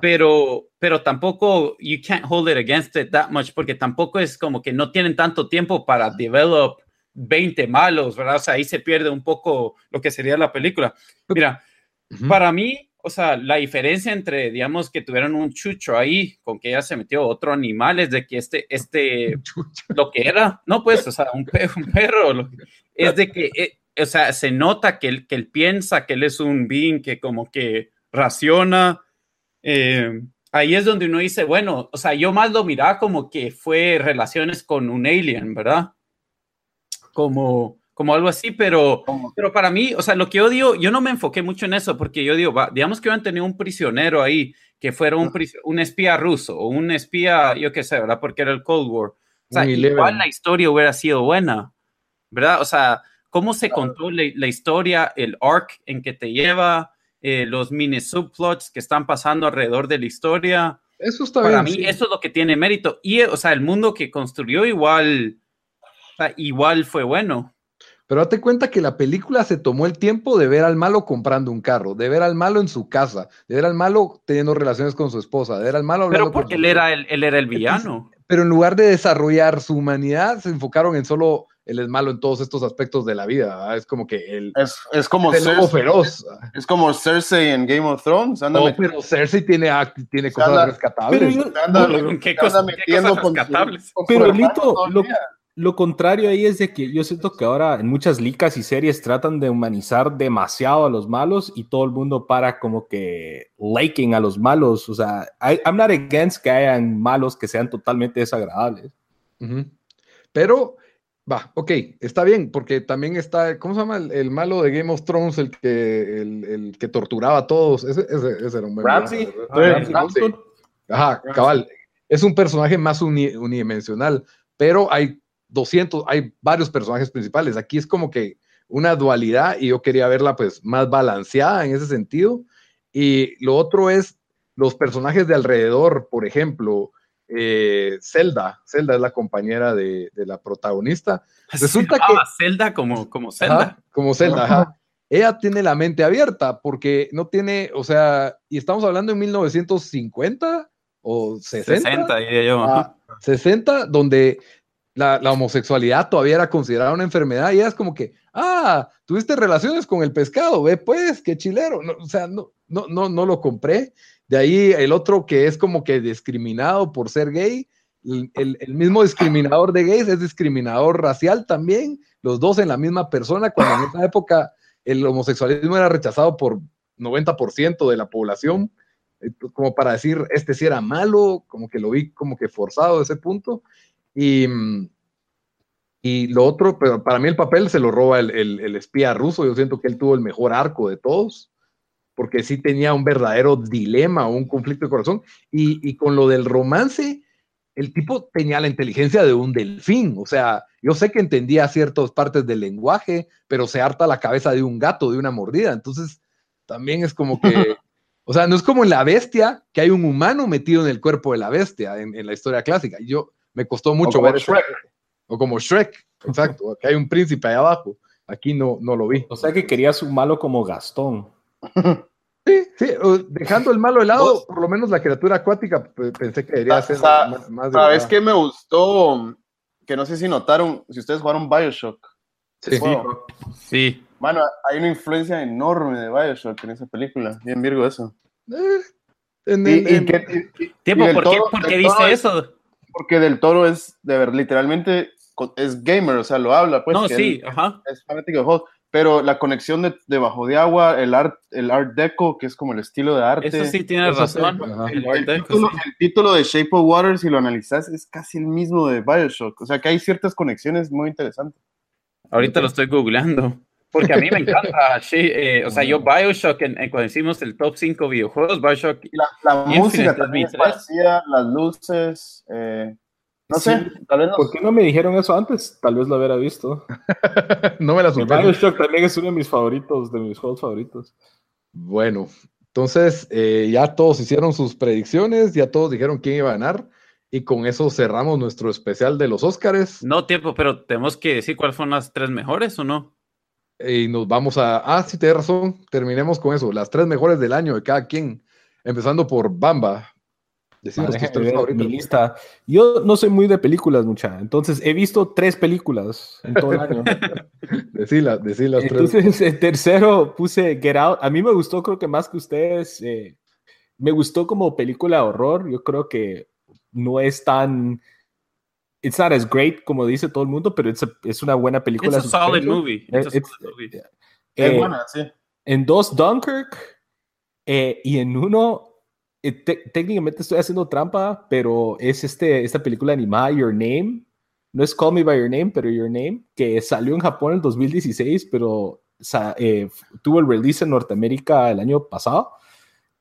pero, pero tampoco you can't hold it against it that much porque tampoco es como que no tienen tanto tiempo para develop 20 malos, ¿verdad? O sea, ahí se pierde un poco lo que sería la película. Mira, para mí, o sea, la diferencia entre, digamos, que tuvieran un chucho ahí, con que ella se metió otro animal, es de que este, este, lo que era, no, pues, o sea, un, perro, un perro es de que, eh, o sea, se nota que él, que él piensa que él es un being que como que raciona. Eh, ahí es donde uno dice, bueno, o sea, yo más lo miraba como que fue relaciones con un alien, ¿verdad? Como como algo así, pero, pero para mí, o sea, lo que yo digo, yo no me enfoqué mucho en eso, porque yo digo, digamos que hubieran tenido un prisionero ahí, que fuera un, un espía ruso, o un espía, yo qué sé, ¿verdad? Porque era el Cold War. O sea, igual la historia hubiera sido buena, ¿verdad? O sea, cómo se contó la, historia, el arc en que te lleva, eh, los mini subplots que están pasando alrededor de la historia. Eso está Para bien, mí, eso es lo que tiene mérito. Y, o sea, el mundo que construyó igual, igual fue bueno. Pero date cuenta que la película se tomó el tiempo de ver al malo comprando un carro, de ver al malo en su casa, de ver al malo teniendo relaciones con su esposa, de ver al malo Pero porque él era el, él era el villano. Pero en lugar de desarrollar su humanidad, se enfocaron en solo él es malo en todos estos aspectos de la vida. Es como que él es, es como el lobo feroz. Es como Cersei en Game of Thrones. no, pero Cersei tiene, tiene cosas rescatables. ¿Qué, cosas, rescatables? pero Lito, lo, lo contrario ahí es de que yo siento que ahora en muchas licas y series tratan de humanizar demasiado a los malos y todo el mundo para como que liking a los malos. O sea, I'm not against que hayan malos que sean totalmente desagradables. Pero, va, ok, está bien, porque también está, ¿cómo se llama el, malo de Game of Thrones, el que, el, que torturaba a todos? Ese, era un buen Ramsey. Ajá, cabal. Es un personaje más unidimensional, pero hay 200, hay varios personajes principales. Aquí es como que una dualidad y yo quería verla pues más balanceada en ese sentido. Y lo otro es los personajes de alrededor, por ejemplo, eh, Zelda. Zelda es la compañera de, de la protagonista. Resulta que. Zelda como, como Zelda. Ajá, como Zelda, ajá. Ella tiene la mente abierta porque no tiene, o sea, y estamos hablando en 1950 o 60. 60, diría yo. Ah, 60, donde la, la homosexualidad todavía era considerada una enfermedad y es como que, ah, tuviste relaciones con el pescado, ve pues, qué chilero. No, o sea, no, no, no, no lo compré. De ahí el otro que es como que discriminado por ser gay, el, el- el mismo discriminador de gays es discriminador racial también, los dos en la misma persona, cuando en esa época el homosexualismo era rechazado por 90% de la población, eh, como para decir, este sí era malo, como que lo vi como que forzado a ese punto. Y, mm, y lo otro, pero para mí el papel se lo roba el, el- el espía ruso, yo siento que él tuvo el mejor arco de todos porque sí tenía un verdadero dilema un conflicto de corazón. Y, y con lo del romance, el tipo tenía la inteligencia de un delfín. O sea, yo sé que entendía ciertas partes del lenguaje, pero se harta la cabeza de un gato, de una mordida. Entonces, también es como que, o sea, no es como en la bestia, que hay un humano metido en el cuerpo de la bestia en, en la historia clásica. Yo me costó mucho ver eso. O como Shrek, exacto, que hay un príncipe ahí abajo. Aquí no, no lo vi. O sea que querías un malo como Gastón. Sí, sí, dejando el malo de lado, por lo menos la criatura acuática pe- pensé que debería ser Sa- más, más ¿Sabes qué me gustó? Que no sé si notaron, si ustedes jugaron Bioshock. Sí. Juego. Sí. Mano, hay una influencia enorme de Bioshock en esa película. Bien Virgo eso. Eh, en Y- y en- que- y- y Tiempo, ¿por qué, por qué dice eso? Porque Del Toro es, de ver, literalmente, es gamer, o sea, lo habla, pues. no, que sí, él ajá. Es fanático de juegos. Pero la conexión de, de Bajo de Agua, el art, el art deco, que es como el estilo de arte. Eso sí sí, razón. El El, Art Deco, título, sí. el título de Shape of Water, si lo analizas, es casi el mismo de Bioshock. O sea, que hay ciertas conexiones muy interesantes. Ahorita lo estoy googleando. Porque a mí me encanta. sí, eh, o sea, yo Bioshock, en, en- cuando hicimos el top 5 videojuegos, Bioshock, la, la Infinite música también es parecida, las luces. eh, no Sí. sé, tal vez no. ¿Por qué no me dijeron eso antes? Tal vez lo hubiera visto. no me la supero. Bioshock también es uno de mis favoritos, de mis juegos favoritos. Bueno, entonces eh, ya todos hicieron sus predicciones, ya todos dijeron quién iba a ganar, y con eso cerramos nuestro especial de los Óscares. no tiempo, pero tenemos que decir cuáles fueron las tres mejores o no. Y nos vamos a. Ah, sí, tienes razón. Terminemos con eso. Las tres mejores del año de cada quien. Empezando por Bamba. Decinos tus tres favoritos. mi lista. Yo no soy muy de películas, mucha. Entonces, he visto tres películas en todo el año. Decila, decí las tres. Entonces, el tercero puse Get Out. A mí me gustó, creo que más que ustedes. eh, me gustó como película de horror. Yo creo que no es tan. It's not as great como dice todo el mundo, pero it's a- es una buena película. It's a solid movie. Eh, It's a it's- solid movie. Es Eh, buena, sí. en dos Dunkirk eh, y en uno eh, te- técnicamente estoy haciendo trampa, pero es este, esta película animada Your Name. No es Call Me By Your Name, pero Your Name, que salió en Japón en 2016, pero sa- eh, tuvo el release en Norteamérica el año pasado.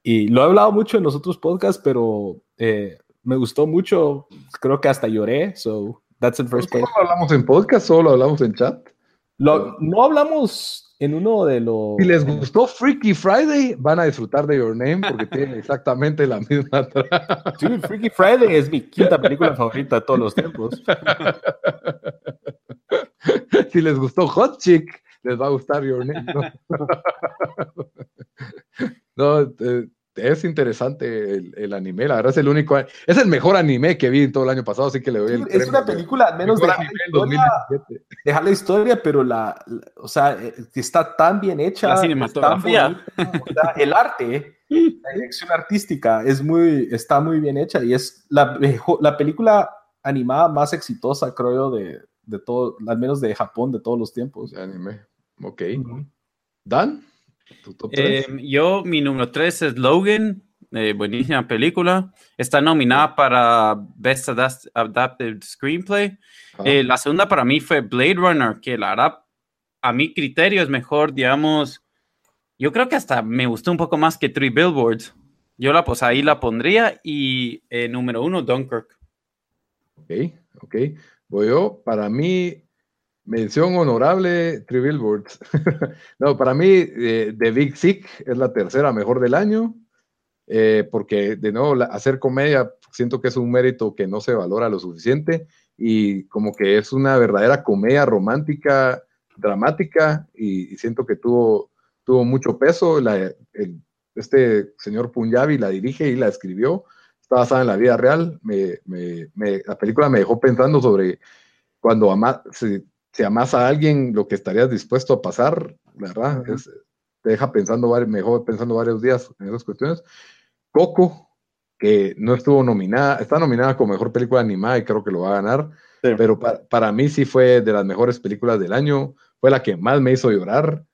Y lo he hablado mucho en los otros podcasts, pero eh, me gustó mucho. Creo que hasta lloré. So, that's in first place. ¿Solo lo hablamos en podcast? ¿Solo lo hablamos en chat? Lo- no hablamos en uno de los. Si les gustó Freaky Friday, van a disfrutar de Your Name porque tiene exactamente la misma trama. Dude, Freaky Friday es mi quinta película favorita de todos los tiempos. si les gustó Hot Chick, les va a gustar Your Name. No, No, eh, es interesante el, el anime, la verdad es el único, es el mejor anime que vi en todo el año pasado, así que le doy el es premio una película, al menos dejar la, historia, 2017. dejar la historia, pero la, la- o sea, eh, está tan bien hecha. La cinematografía. bonita, o sea, el arte, la dirección artística es muy, está muy bien hecha y es la, la película animada más exitosa, creo yo, de, de todo, al menos de Japón de todos los tiempos. de anime. Ok. Dan, Eh, yo, mi número 3 es Logan, eh, buenísima película. Está nominada para Best Adapted Screenplay. Ajá. Eh, la segunda para mí fue Blade Runner, que la verdad, a mi criterio es mejor, digamos, yo creo que hasta me gustó un poco más que Three Billboards. Yo la, pues ahí la pondría y eh, número uno, Dunkirk. Ok, ok. Voy yo, para mí, mención honorable, Three Billboards. no, para mí, eh, The Big Sick es la tercera mejor del año. eh, porque de nuevo la- hacer comedia siento que es un mérito que no se valora lo suficiente y como que es una verdadera comedia romántica, dramática y, y siento que tuvo, tuvo mucho peso. La- el- este señor Punjabi la dirige y la escribió, está basada en la vida real. Me- me- me- la película me dejó pensando sobre cuando ama, si, si amas a alguien, lo que estarías dispuesto a pasar, ¿verdad? Ujú. Es- te deja pensando, vari- me dejó pensando varios días en esas cuestiones. Coco, que no estuvo nominada, está nominada como mejor película animada y creo que lo va a ganar, Sí. pero para, para mí sí fue de las mejores películas del año, fue la que más me hizo llorar.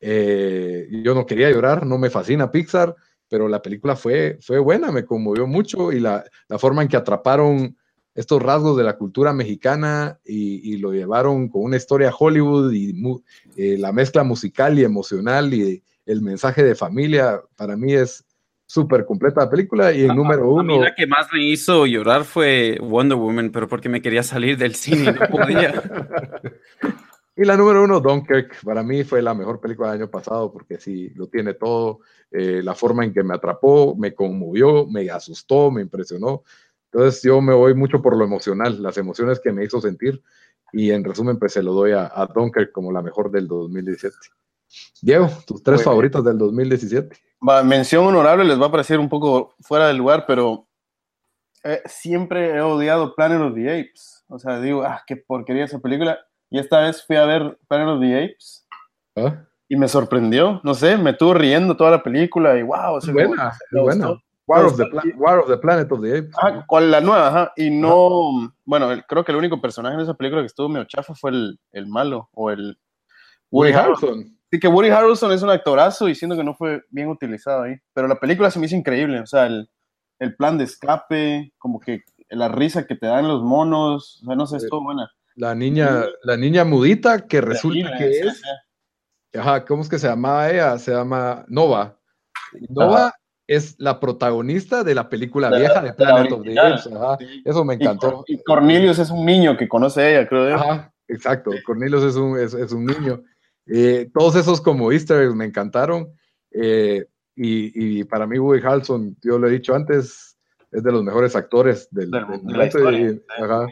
Eh, yo no quería llorar, no me fascina Pixar, pero la película fue, fue buena, me conmovió mucho y la, la forma en que atraparon estos rasgos de la cultura mexicana y, y lo llevaron con una historia Hollywood y mu- eh, la mezcla musical y emocional y el mensaje de familia, para mí es súper completa la película y en número A mí uno... la que más me hizo llorar fue Wonder Woman, pero porque me quería salir del cine y no podía. Y la número uno, Dunkirk, para mí fue la mejor película del año pasado porque sí, lo tiene todo. eh, la forma en que me atrapó, me conmovió, me asustó, me impresionó. Entonces yo me voy mucho por lo emocional, las emociones que me hizo sentir. Y en resumen, pues se lo doy a, a Dunkirk como la mejor del 2017. Diego, tus tres Muy favoritos del 2017. Va, mención honorable les va a parecer un poco fuera del lugar, pero eh, siempre he odiado Planet of the Apes. O sea, digo, ah, qué porquería esa película. Y esta vez fui a ver Planet of the Apes ¿Ah? y me sorprendió. No sé, me estuvo riendo toda la película y wow, Es buena, es me buena. gustó. War of, the gustó. Pla- War of the Planet of the Apes. Ajá, ¿cuál la nueva? Ajá. Y no, bueno, el- creo que el único personaje en esa película que estuvo medio chafa fue el, el malo o el Woody Woody Harrelson. Harrelson. Sí, que Woody Harrelson es un actorazo y siento que no fue bien utilizado ahí. Pero la película se me hizo increíble. O sea, el, el plan de escape, como que la risa que te dan los monos. O sea, no sé, estuvo buena. La niña, la niña mudita que resulta que es. Ajá, ¿cómo es que se llamaba ella? Se llama Nova. Nova es la protagonista de la película la- vieja de de la Planet of the. Apes. Sí. eso me encantó. Y Cornelius es un niño que conoce a ella, creo yo. Ajá, exacto. Cornelius es un, es, es un niño. Eh, todos esos como easter eggs me encantaron. Eh, y, y para mí Woody Harrelson, yo lo he dicho antes, es de los mejores actores del, Del- del de la momento. historia, y- sí. ajá,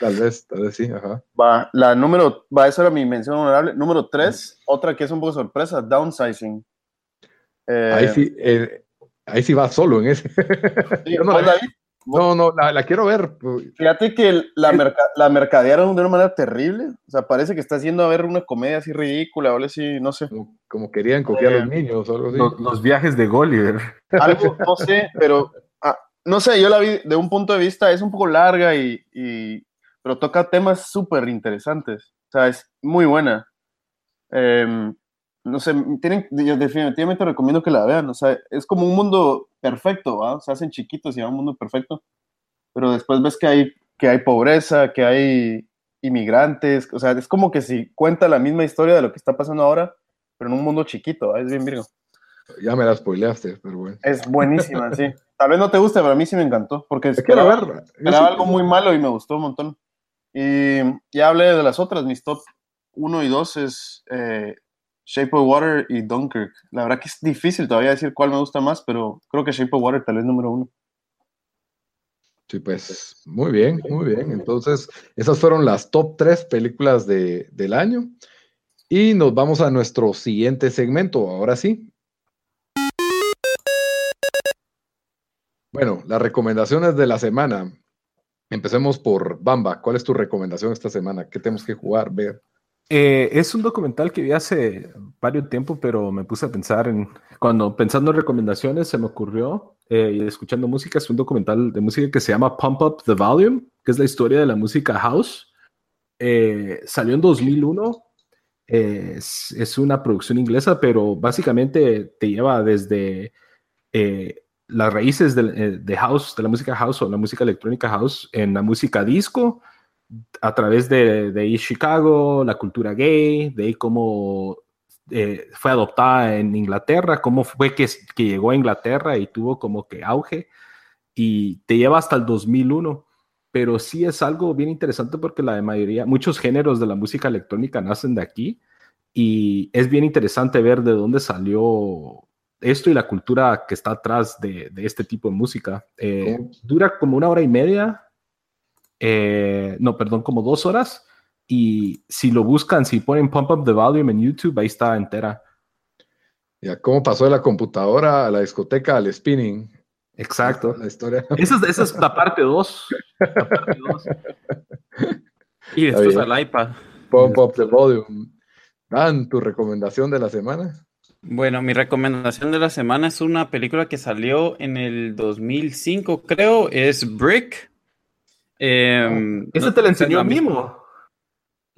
tal vez, tal vez sí, ajá. Va, la número, va, esa era mi mención honorable. Número tres, otra que es un poco sorpresa, Downsizing. Eh, Ahí sí, eh, ahí sí va solo en ese. sí, no. No, no, la, la quiero ver. Fíjate que la, merca- la mercadearon de una manera terrible. O sea, parece que está haciendo a ver una comedia así ridícula o así, no sé. Como, como querían copiar a Eh, los niños o algo así. Los, los viajes de Gulliver. Algo, no sé, pero ah, no sé, yo la vi de un punto de vista, es un poco larga y, y- pero toca temas súper interesantes. O sea, es muy buena. Em, no sé, tienen, yo definitivamente recomiendo que la vean. O sea, es como un mundo perfecto, ¿va? Se hacen chiquitos y va un mundo perfecto. Pero después ves que hay, que hay pobreza, que hay inmigrantes. O sea, es como que si cuenta la misma historia de lo que está pasando ahora, pero en un mundo chiquito, ¿va? Es bien virgo. Ya me la spoileaste, pero bueno. Es buenísima, sí. Tal vez no te guste, pero a mí sí me encantó. Porque esperaba, ver. esperaba algo muy malo y me gustó un montón. Y ya hablé de las otras. Mis top 1 y 2 es eh, Shape of Water y Dunkirk. La verdad que es difícil todavía decir cuál me gusta más, pero creo que Shape of Water tal vez número uno. Sí, pues muy bien, muy bien. Entonces, esas fueron las top tres películas de, del año. Y nos vamos a nuestro siguiente segmento. Ahora sí. Bueno, las recomendaciones de la semana. Empecemos por Bamba. ¿Cuál es tu recomendación esta semana? ¿Qué tenemos que jugar, ver? Eh, es un documental que vi hace varios tiempo, pero me puse a pensar en, cuando pensando en recomendaciones, se me ocurrió, eh, y escuchando música, es un documental de música que se llama Pump Up the Volume, que es la historia de la música house. Eh, salió en 2001, eh, es, una producción inglesa, pero básicamente te lleva desde eh, las raíces de house, de la música house o la música electrónica house, en la música disco, a través de, de Chicago, la cultura gay, de ahí cómo eh, fue adoptada en Inglaterra, cómo fue que, que llegó a Inglaterra y tuvo como que auge, y te lleva hasta el 2001. Pero sí es algo bien interesante porque la mayoría, muchos géneros de la música electrónica nacen de aquí y es bien interesante ver de dónde salió esto y la cultura que está atrás de, de este tipo de música. Eh, dura como una hora y media, eh, no, perdón, como dos horas. Y si lo buscan, si ponen Pump Up the Volume en YouTube, ahí está entera. Ya, ¿cómo pasó de la computadora a la discoteca al spinning? Exacto. La historia. Esa es, esa es la parte 2. Y después al iPad. Pump up the volume. Dan, tu recomendación de la semana. Bueno, mi recomendación de la semana es una película que salió en el 2005, creo, es Brick. Em, Ese no te enseñó la han visto. Mimo.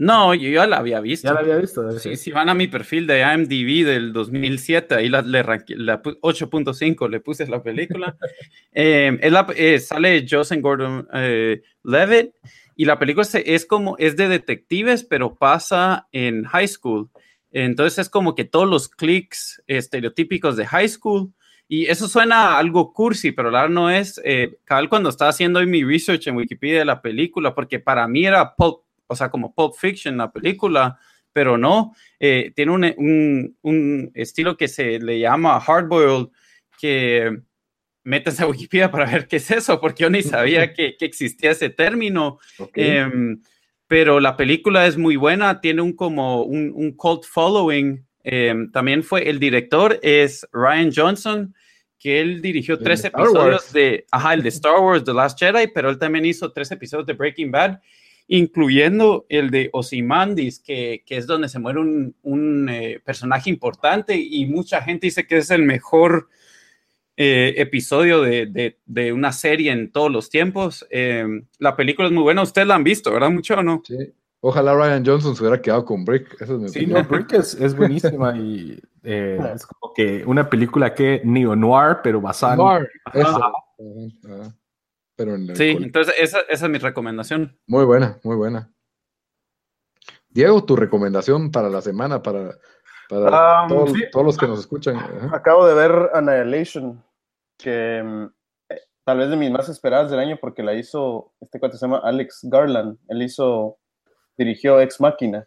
No, yo ya la había visto. Ya la había visto. Sí, si van a mi perfil de IMDb del 2007, ahí la, le ranqué- la pu- 8.5 le puse a la película. Eh, es la- eh, sale Joseph Gordon eh, Levitt y la película se- es como, es de detectives, pero pasa en high school. Entonces es como que todos los clics estereotípicos de high school. Y eso suena algo cursi, pero la verdad no es. Eh, cabal, cuando estaba haciendo mi research en Wikipedia de la película, porque para mí era pulp, o sea, como Pulp Fiction la película, pero no. eh, tiene un, un- un estilo que se le llama hardboiled, que métanse a Wikipedia para ver qué es eso, porque yo ni sabía que, que existía ese término. Em, pero la película es muy buena, tiene un como un, un cult following. Em, también fue el director es Ryan Johnson, que él dirigió de tres episodios Wars. de, ajá, el de Star Wars, The Last Jedi, pero él también hizo tres episodios de Breaking Bad, incluyendo el de Ozymandias, que, que es donde se muere un, un, eh, personaje importante y mucha gente dice que es el mejor eh, episodio de, de- de una serie en todos los tiempos. Eh, la película es muy buena, ustedes la han visto, ¿verdad? Mucho o no? Sí. Ojalá Ryan Johnson se hubiera quedado con Brick. Esa es mi Sí, opinión. no, Brick es, es buenísima y eh, es como que una película que neo-noir, pero basada en- Noir, eso. Ajá. Ajá, ajá. Pero en el Sí, entonces esa, esa es mi recomendación. Muy buena, muy buena. Diego, tu recomendación para la semana, para, para Um, todos, sí. todos los que nos escuchan. Ajá. Acabo de ver Annihilation, que mm, eh, tal vez de mis más esperadas del año porque la hizo, este cuate se llama Alex Garland, él hizo, dirigió Ex Machina.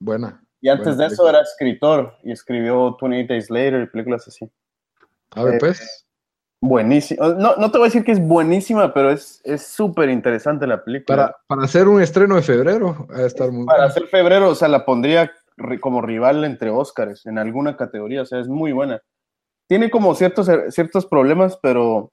Buena. Y antes buena de eso era escritor y escribió 28 Days Later y películas así. A ver, eh, pues. Buenísima. No, no te voy a decir que es buenísima, pero es es súper interesante la película. Para, para hacer un estreno de febrero, va a estar muy Para hacer febrero, o sea, la pondría como rival entre Óscares en alguna categoría, o sea, es muy buena. Tiene como ciertos, ciertos problemas, pero,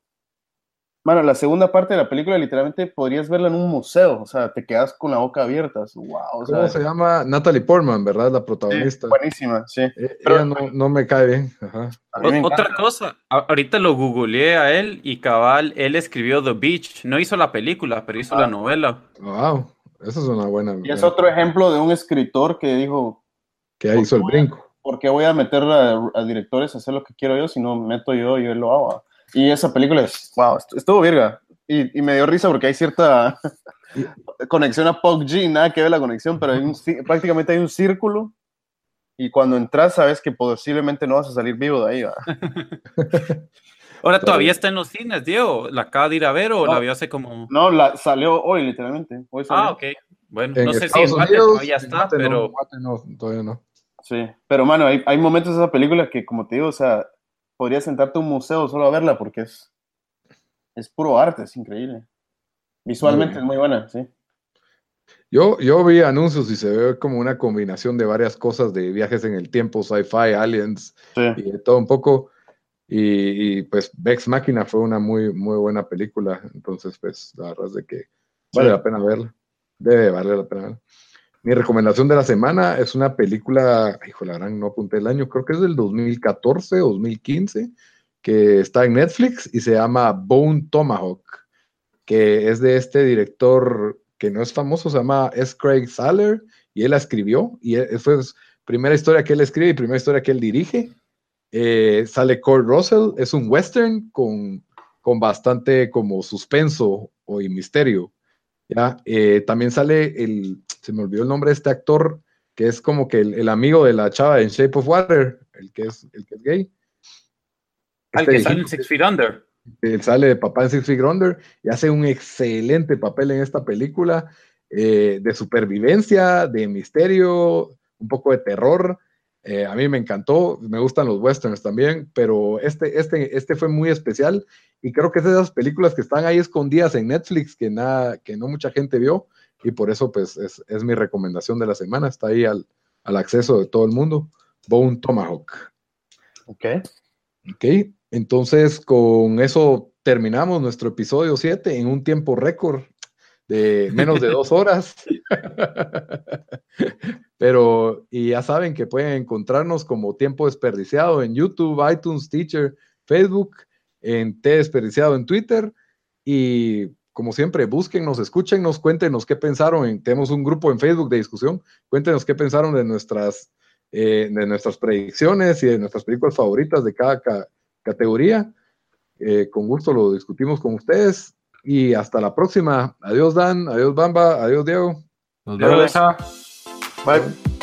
bueno, la segunda parte de la película literalmente podrías verla en un museo, o sea, te quedas con la boca abierta, wow, o sea, ¿Cómo se llama? Natalie Portman, ¿verdad? La sí, protagonista. buenísima, sí. Eh, Pero- ella no, no me cae bien. Ajá. Me otra cosa, a- ahorita lo googleé a él y cabal, él escribió The Beach, no hizo la película, pero hizo Ah. la novela. Wow, esa es una buena. Y es otro ejemplo de un escritor que dijo, Que hizo el brinco. ¿por qué voy a meter a, a directores a hacer lo que quiero yo si no meto yo, yo lo hago? Y esa película es, wow, estu- estuvo virga. Y, y me dio risa porque hay cierta conexión a PUBG, nada que ver la conexión, pero hay un prácticamente hay un círculo y cuando entras sabes que posiblemente no vas a salir vivo de ahí. Ahora todavía está en los cines, Diego. ¿La acaba de ir a ver o No. la vio hace como.? No, la, salió hoy literalmente. Hoy salió. Ah, ok. Bueno, En no sé si Estados en Guate Unidos, todavía en está, no, pero. en Guate no, todavía no. Sí, pero mano, hay, hay momentos de esa película que como te digo, o sea, podrías sentarte a un museo solo a verla porque es, es puro arte, es increíble. Visualmente Muy es muy buena, sí. Yo, yo vi anuncios y se ve como una combinación de varias cosas de viajes en el tiempo, sci-fi, aliens Sí. y de todo un poco. Y, y, pues Vex Máquina fue una muy, muy buena película. Entonces, pues la verdad es de que vale Sí. la pena verla. Debe valer la pena verla. Mi recomendación de la semana es una película, hijo, la gran, no apunté el año, creo que es del 2014 o 2015, que está en Netflix y se llama Bone Tomahawk, que es de este director que no es famoso, se llama S. Craig Saller, y él la escribió, y e- fue su primera historia que él escribe y primera historia que él dirige. Eh, sale Kurt Russell, es un western con, con bastante como suspenso o y misterio. ¿ya? Eh, también sale el, se me olvidó el nombre de este actor, que es como que el, el amigo de la chava en Shape of Water, el que es, el que es gay. Al Este que sale en Six Feet Under. él sale de papá en Six Feet Under y hace un excelente papel en esta película eh, de supervivencia, de misterio, un poco de terror. Eh, a mí me encantó, me gustan los westerns también, pero este, este, este fue muy especial y creo que es de esas películas que están ahí escondidas en Netflix que, nada, que no mucha gente vio y por eso pues es, es mi recomendación de la semana, está ahí al, al acceso de todo el mundo, Bone Tomahawk. Ok. Ok, entonces con eso terminamos nuestro episodio 7 en un tiempo récord de menos de dos horas. Pero, y ya saben que pueden encontrarnos como Tiempo Desperdiciado en YouTube, iTunes, Teacher, Facebook, en T Desperdiciado en Twitter. Y como siempre, búsquennos, escúchenos, cuéntenos qué pensaron. En, tenemos un grupo en Facebook de discusión. Cuéntenos qué pensaron de nuestras, eh, de nuestras predicciones y de nuestras películas favoritas de cada ca categoría. Eh, con gusto lo discutimos con ustedes. Y hasta la próxima. Adiós, Dan. Adiós, Bamba. Adiós, Diego. Nos vemos. Bye.